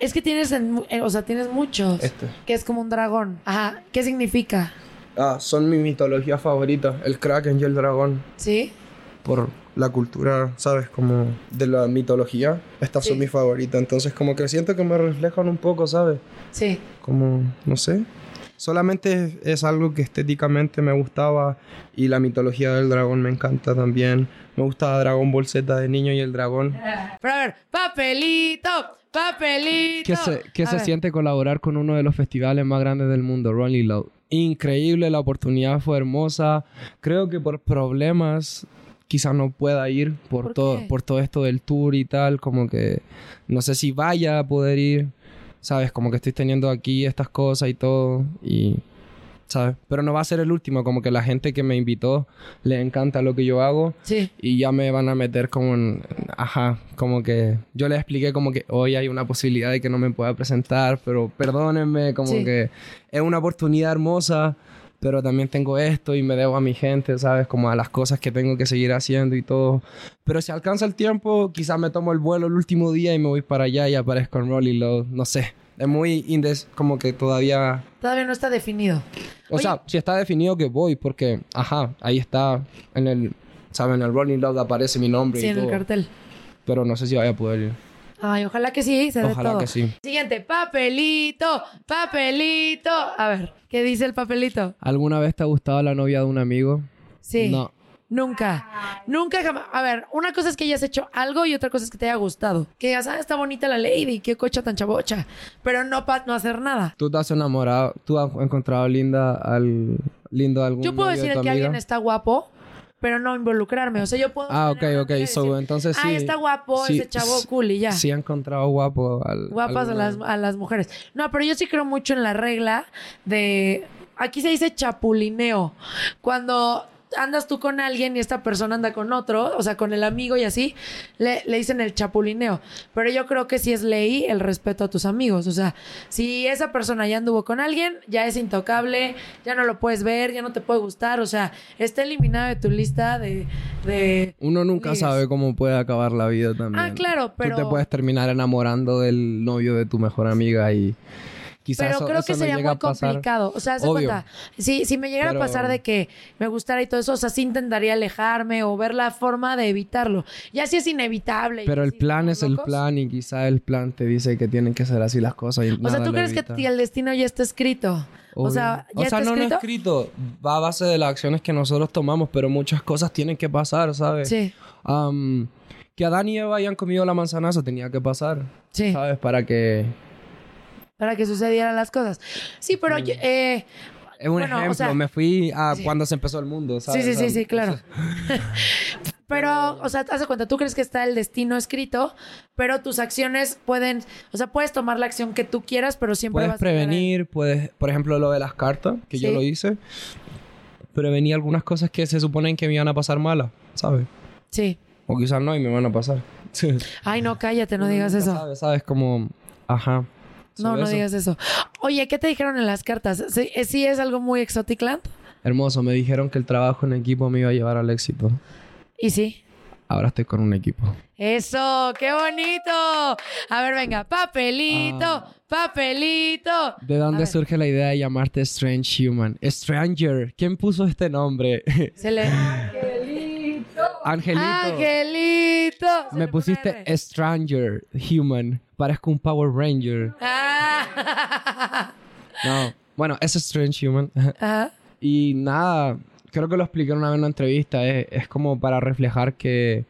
es que tienes, en mu- eh, o sea, tienes muchos. Este. Que es como un dragón. Ajá. ¿Qué significa? Ah, son mi mitología favorita. El kraken y el dragón. ¿Sí? Por la cultura, ¿sabes? Como de la mitología. Estas Sí. son mis favoritas. Entonces como que siento que me reflejan un poco, ¿sabes? Sí. Como, no sé. Solamente es algo que estéticamente me gustaba y la mitología del dragón me encanta también. Me gustaba Dragon Ball Z de niño y el dragón. Pero a ver, papelito, papelito. ¿Qué se, qué se siente colaborar con uno de los festivales más grandes del mundo, Rolling Loud? Increíble, la oportunidad fue hermosa. Creo que por problemas quizás no pueda ir por, ¿Por todo qué? por todo esto del tour y tal, como que no sé si vaya a poder ir, sabes, como que estoy teniendo aquí estas cosas y todo y sabes, pero no va a ser el último, como que la gente que me invitó le encanta lo que yo hago Sí. y ya me van a meter como en... Ajá, como que yo les expliqué como que hoy hay una posibilidad de que no me pueda presentar, pero perdónenme, como Sí. que es una oportunidad hermosa, pero también tengo esto y me debo a mi gente, ¿sabes? Como a las cosas que tengo que seguir haciendo y todo. Pero si alcanza el tiempo, quizás me tomo el vuelo el último día y me voy para allá y aparezco en Rolling Loud, no sé. Es muy indes, como que todavía Todavía no está definido. o Oye. sea, si está definido que voy, porque, ajá, ahí está en el, ¿saben? En el Rolling Loud aparece mi nombre Sí, y en el cartel. Pero no sé si vaya a poder ir. Ay, ojalá que sí, se dé Ojalá todo. que sí. Siguiente, papelito, papelito. A ver, ¿qué dice el papelito? ¿Alguna vez te ha gustado la novia de un amigo? Sí. No. Nunca. Nunca jamás. A ver, una cosa es que hayas hecho algo y otra cosa es que te haya gustado. Que digas, ah, está bonita la lady, qué cocha tan chabocha. Pero no para no hacer nada. ¿Tú te has enamorado? ¿Tú has encontrado linda al lindo a algún Yo puedo novio de decir tu que amiga? alguien está guapo, pero no involucrarme. O sea, yo puedo. Ah, ok, ok. So, decir, entonces sí. Ay, está guapo sí, ese chavo cool y ya. Sí, ha encontrado guapo al. Guapas a las, a las mujeres. No, pero yo sí creo mucho en la regla de. Aquí se dice chapulineo. Cuando andas tú con alguien y esta persona anda con otro, o sea, con el amigo y así, le, le dicen el chapulineo. Pero yo creo que sí es ley el respeto a tus amigos. O sea, si esa persona ya anduvo con alguien, ya es intocable, ya no lo puedes ver, ya no te puede gustar. O sea, está eliminado de tu lista de. de Uno nunca sabe cómo puede acabar la vida también. Ah, claro, pero- Tú te puedes terminar enamorando del novio de tu mejor amiga y quizás Pero eso, creo que sería muy complicado. O sea, Obvio. cuenta. Si, si me llegara Pero- a pasar de que me gustara y todo eso, o sea, sí intentaría alejarme o ver la forma de evitarlo. Ya si es inevitable. Pero el plan es el plan y quizá el plan te dice que tienen que ser así las cosas. Y O sea, ¿tú crees que el destino ya está escrito? O sea, ¿ya o sea, está no, no escrito? escrito. Va a base de las acciones que nosotros tomamos, pero muchas cosas tienen que pasar, ¿sabes? Sí, que Adán y Eva hayan comido la manzana, eso tenía que pasar. sí. ¿Sabes? Para que... Para que sucedieran las cosas. Sí, pero yo- eh, Es un Bueno, o ejemplo. sea- me fui a Sí. cuando se empezó el mundo, sí, ¿sabes? sí, sea, sí, sí, claro. pero, o sea, haz de cuenta, tú crees que está el destino escrito, pero tus acciones pueden, o sea, puedes tomar la acción que tú quieras, pero siempre Puedes vas a llegar a- prevenir, puedes, por ejemplo, lo de las cartas, que yo Sí. lo hice. Prevenir algunas cosas que se suponen que me iban a pasar malas, ¿sabes? Sí. O quizás no y me van a pasar. Ay, no, cállate, no digas eso. Sabes, sabes, como, ajá. No, no eso. digas eso. Oye, ¿qué te dijeron en las cartas? ¿Sí, eh, sí es algo muy exoticland? Hermoso, me dijeron que el trabajo en equipo me iba a llevar al éxito. Y sí. Ahora estoy con un equipo. Eso, qué bonito. A ver, venga, papelito, Ah. papelito. ¿De dónde surge la idea de llamarte Strange Human? Stranger. ¿Quién puso este nombre? Se le. Angelito. Angelito. Me pusiste. Stranger Human. Parezco un Power Ranger. Ah. No. Bueno, es Strange Human. Ajá. y nada, creo que lo expliqué una vez en una entrevista. Es, es como para reflejar que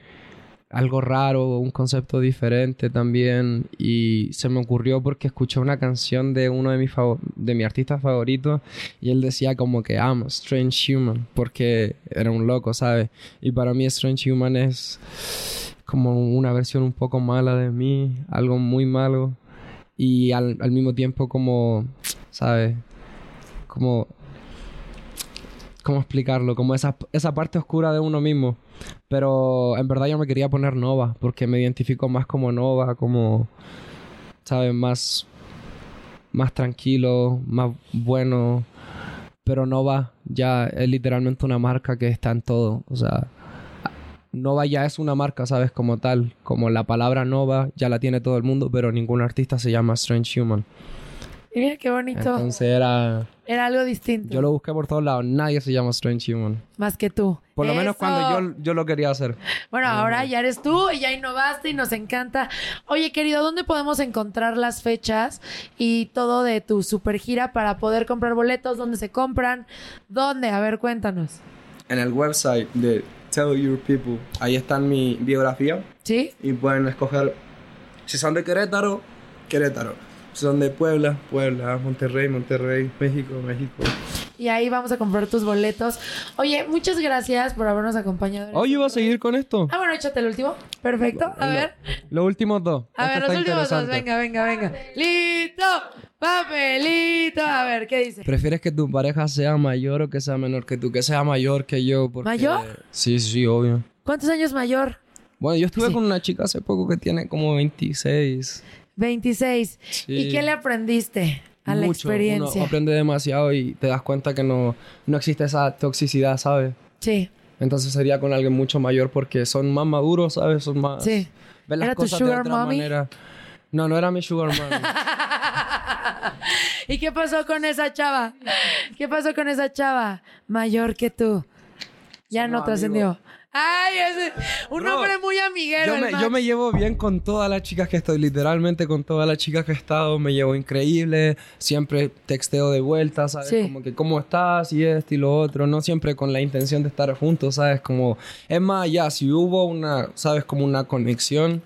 algo raro, un concepto diferente también. Y se me ocurrió porque escuché una canción de uno de mis, de favoritos. Y él decía como que I'm a Strange Human. Porque era un loco, ¿sabes? Y para mí Strange Human es como una versión un poco mala de mí. Algo muy malo. Y al, al mismo tiempo como, ¿sabes? Como... ¿Cómo explicarlo? Como esa, esa parte oscura de uno mismo. Pero en verdad yo me quería poner Nova, porque me identifico más como Nova, como, ¿sabes? Más, más tranquilo, más bueno. Pero Nova ya es literalmente una marca que está en todo. O sea, Nova ya es una marca, ¿sabes? Como tal. Como la palabra Nova ya la tiene todo el mundo, pero ningún artista se llama Strange Human. Y Mira qué bonito. Entonces era... Era algo distinto. Yo lo busqué por todos lados. Nadie se llama Strange Human. Más que tú. Por lo menos cuando yo, yo lo quería hacer. Bueno, ahora ya eres tú y ya innovaste y nos encanta. Oye, querido, ¿dónde podemos encontrar las fechas y todo de tu super gira para poder comprar boletos? ¿Dónde se compran? ¿Dónde? A ver, cuéntanos. En el website de Tell Your People, ahí está mi biografía ¿Sí? y pueden escoger si son de Querétaro, Querétaro. Son de Puebla, Puebla, Monterrey, Monterrey, México, México. Y ahí vamos a comprar tus boletos. Oye, muchas gracias por habernos acompañado. Oye, este ¿iba a seguir con esto? Ah, bueno, échate el último. Perfecto. A ver. Los últimos dos. A ver, los últimos dos. Venga, venga, venga. Listo. Papelito. A ver, ¿qué dice? ¿Prefieres que tu pareja sea mayor o que sea menor que tú? Que sea mayor que yo. Porque... ¿Mayor? Sí, sí, obvio. ¿Cuántos años mayor? Bueno, yo estuve Sí. con una chica hace poco que tiene como 26. 26. Sí. ¿Y qué le aprendiste a la experiencia? Uno aprende demasiado y te das cuenta que no, no existe esa toxicidad, ¿sabes? Sí, Entonces sería con alguien mucho mayor porque son más maduros, ¿sabes? Son más... sí. Ven las ¿Era tu sugar de otra mommy? manera. No, no era mi sugar mommy. ¿Y qué pasó con esa chava? ¿Qué pasó con esa chava? Mayor que tú. Ya no trascendió. Ay, es un Bro, hombre muy amiguero. yo, me, yo me llevo bien con todas las chicas que estoy, literalmente con todas las chicas que he estado, me llevo increíble, siempre texteo de vuelta, ¿sabes? Sí. Como que cómo estás y esto y lo otro, no siempre con la intención de estar juntos, ¿sabes? Como, es más, ya, si hubo una, ¿sabes? Como una conexión,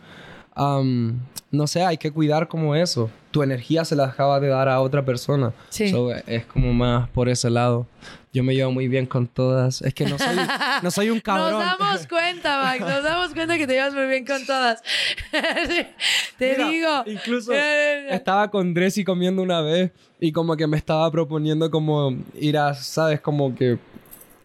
am, no sé, hay que cuidar como eso. Tu energía se la acaba de dar a otra persona. Sí. So, es como más por ese lado. Yo me llevo muy bien con todas. Es que no soy, no soy un cabrón. Nos damos cuenta, Max. Nos damos cuenta que te llevas muy bien con todas. Te Mira, digo. Incluso estaba con Dressy comiendo una vez y como que me estaba proponiendo como ir a, ¿sabes? Como que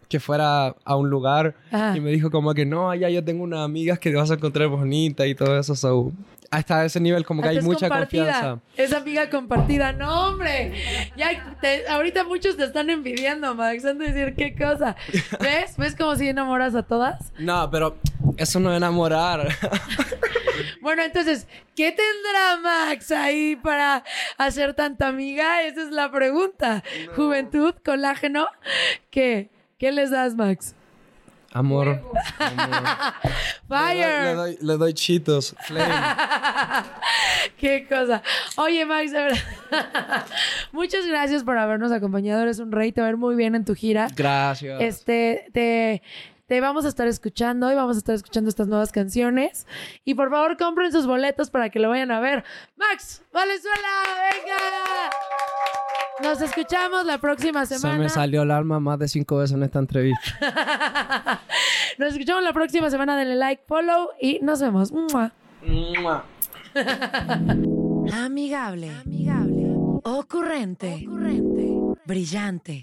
que fuera a un lugar Ajá. y me dijo como que no, allá yo tengo unas amigas que te vas a encontrar bonita y todo eso. So, hasta ese nivel como que Hasta hay mucha compartida. confianza. Es amiga compartida. No, hombre. Ya te- ahorita muchos te están envidiando, Max. Han de decir qué cosa. ¿Ves? ¿Ves cómo si enamoras a todas? No, pero eso no es enamorar. Bueno, entonces, ¿qué tendrá Max ahí para hacer tanta amiga? Esa es la pregunta. Juventud, colágeno. ¿Qué? ¿Qué les das, Max? Amor. amor. Fire. le doy, le doy chitos. Flame. Qué cosa. Oye, Max, de verdad. Muchas gracias por habernos acompañado. Eres un rey. Te va a ver muy bien en tu gira. Gracias. Este, te, te vamos a estar escuchando y vamos a estar escuchando estas nuevas canciones. Y por favor, compren sus boletos para que lo vayan a ver. Max, Valenzuela, venga. Nos escuchamos la próxima Se semana. me salió el alma más de cinco veces en esta entrevista. Nos escuchamos la próxima semana. Denle like, follow y nos vemos. ¡Mua! Mua. Amigable. Ocurrente. Brillante.